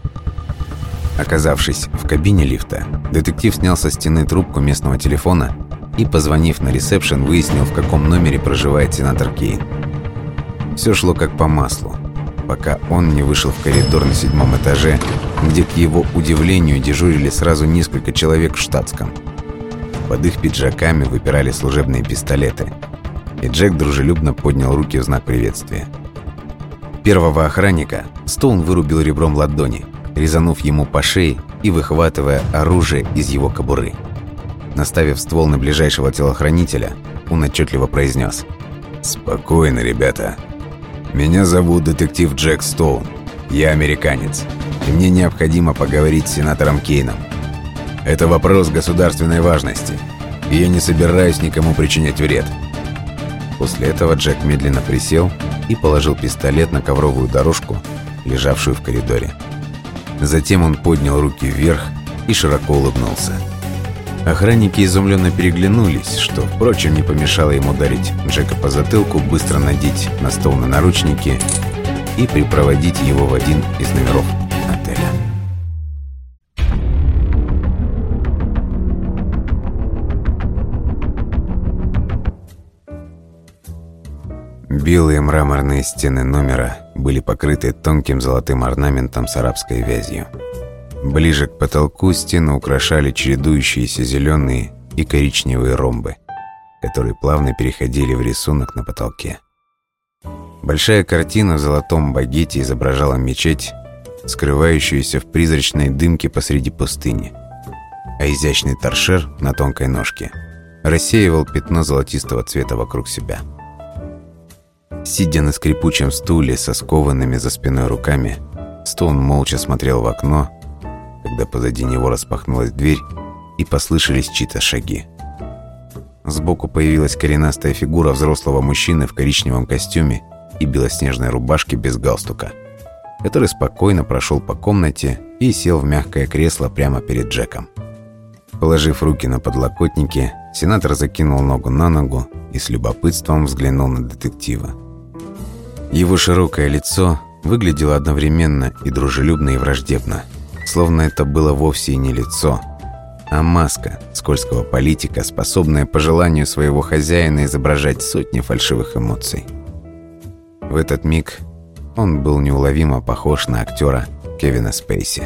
[SPEAKER 1] Оказавшись в кабине лифта, детектив снял со стены трубку местного телефона и, позвонив на ресепшн, выяснил, в каком номере проживает сенатор Кейн. Все шло как по маслу, пока он не вышел в коридор на седьмом этаже, где, к его удивлению, дежурили сразу несколько человек в штатском. Под их пиджаками выпирали служебные пистолеты – и Джек дружелюбно поднял руки в знак приветствия. Первого охранника Стоун вырубил ребром ладони, резанув ему по шее и выхватывая оружие из его кобуры. Наставив ствол на ближайшего телохранителя, он отчетливо произнес «Спокойно, ребята. Меня зовут детектив Джек Стоун. Я американец, и мне необходимо поговорить с сенатором Кейном. Это вопрос государственной важности, и я не собираюсь никому причинять вред». После этого Джек медленно присел и положил пистолет на ковровую дорожку, лежавшую в коридоре. Затем он поднял руки вверх и широко улыбнулся. Охранники изумленно переглянулись, что, впрочем, не помешало ему ударить Джека по затылку, быстро надеть на стол на наручники и припроводить его в один из номеров отеля. Белые мраморные стены номера были покрыты тонким золотым орнаментом с арабской вязью. Ближе к потолку стены украшали чередующиеся зеленые и коричневые ромбы, которые плавно переходили в рисунок на потолке. Большая картина в золотом багете изображала мечеть, скрывающуюся в призрачной дымке посреди пустыни, а изящный торшер на тонкой ножке рассеивал пятно золотистого цвета вокруг себя. Сидя на скрипучем стуле со скованными за спиной руками, Стоун молча смотрел в окно, когда позади него распахнулась дверь и послышались чьи-то шаги. Сбоку появилась коренастая фигура взрослого мужчины в коричневом костюме и белоснежной рубашке без галстука, который спокойно прошел по комнате и сел в мягкое кресло прямо перед Джеком. Положив руки на подлокотники, сенатор закинул ногу на ногу и с любопытством взглянул на детектива. Его широкое лицо выглядело одновременно и дружелюбно, и враждебно, словно это было вовсе не лицо, а маска скользкого политика, способная по желанию своего хозяина изображать сотни фальшивых эмоций. В этот миг он был неуловимо похож на актера Кевина Спейси.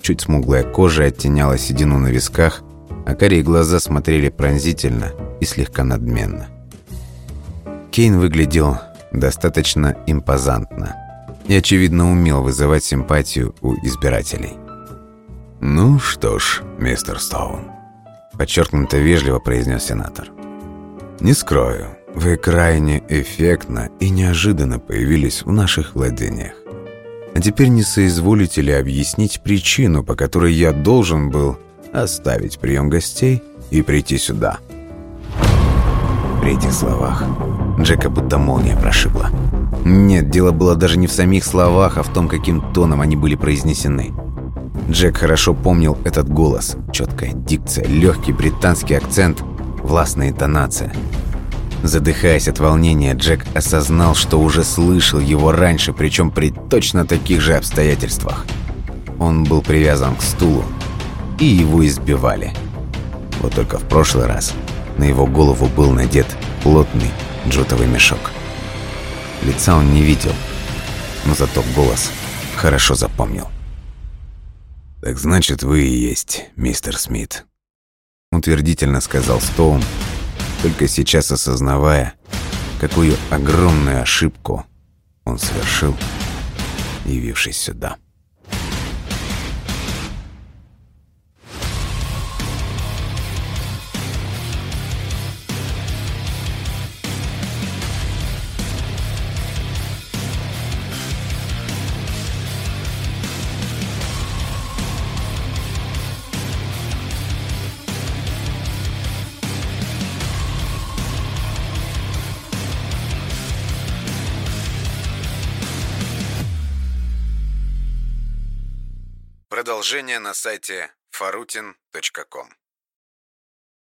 [SPEAKER 1] Чуть смуглая кожа оттеняла седину на висках, а карие глаза смотрели пронзительно и слегка надменно. Кейн выглядел достаточно импозантно и, очевидно, умел вызывать симпатию у избирателей.
[SPEAKER 2] «Ну что ж, мистер Стоун», –
[SPEAKER 1] подчеркнуто вежливо произнес сенатор.
[SPEAKER 2] «Не скрою, вы крайне эффектно и неожиданно появились в наших владениях. А теперь не соизволите ли объяснить причину, по которой я должен был оставить прием гостей и прийти сюда?»
[SPEAKER 1] При этих словах Джека будто молния прошибла. Нет, дело было даже не в самих словах, а в том, каким тоном они были произнесены. Джек хорошо помнил этот голос. Четкая дикция, легкий британский акцент, властная интонация. Задыхаясь от волнения, Джек осознал, что уже слышал его раньше, причем при точно таких же обстоятельствах. Он был привязан к стулу, и его избивали. Вот только в прошлый раз на его голову был надет плотный джутовый мешок. Лица он не видел, но зато голос хорошо запомнил.
[SPEAKER 2] «Так значит, вы и есть мистер Смит», —
[SPEAKER 1] утвердительно сказал Стоун, только сейчас осознавая, какую огромную ошибку он совершил, явившись сюда.
[SPEAKER 2] Продолжение на сайте farutin.com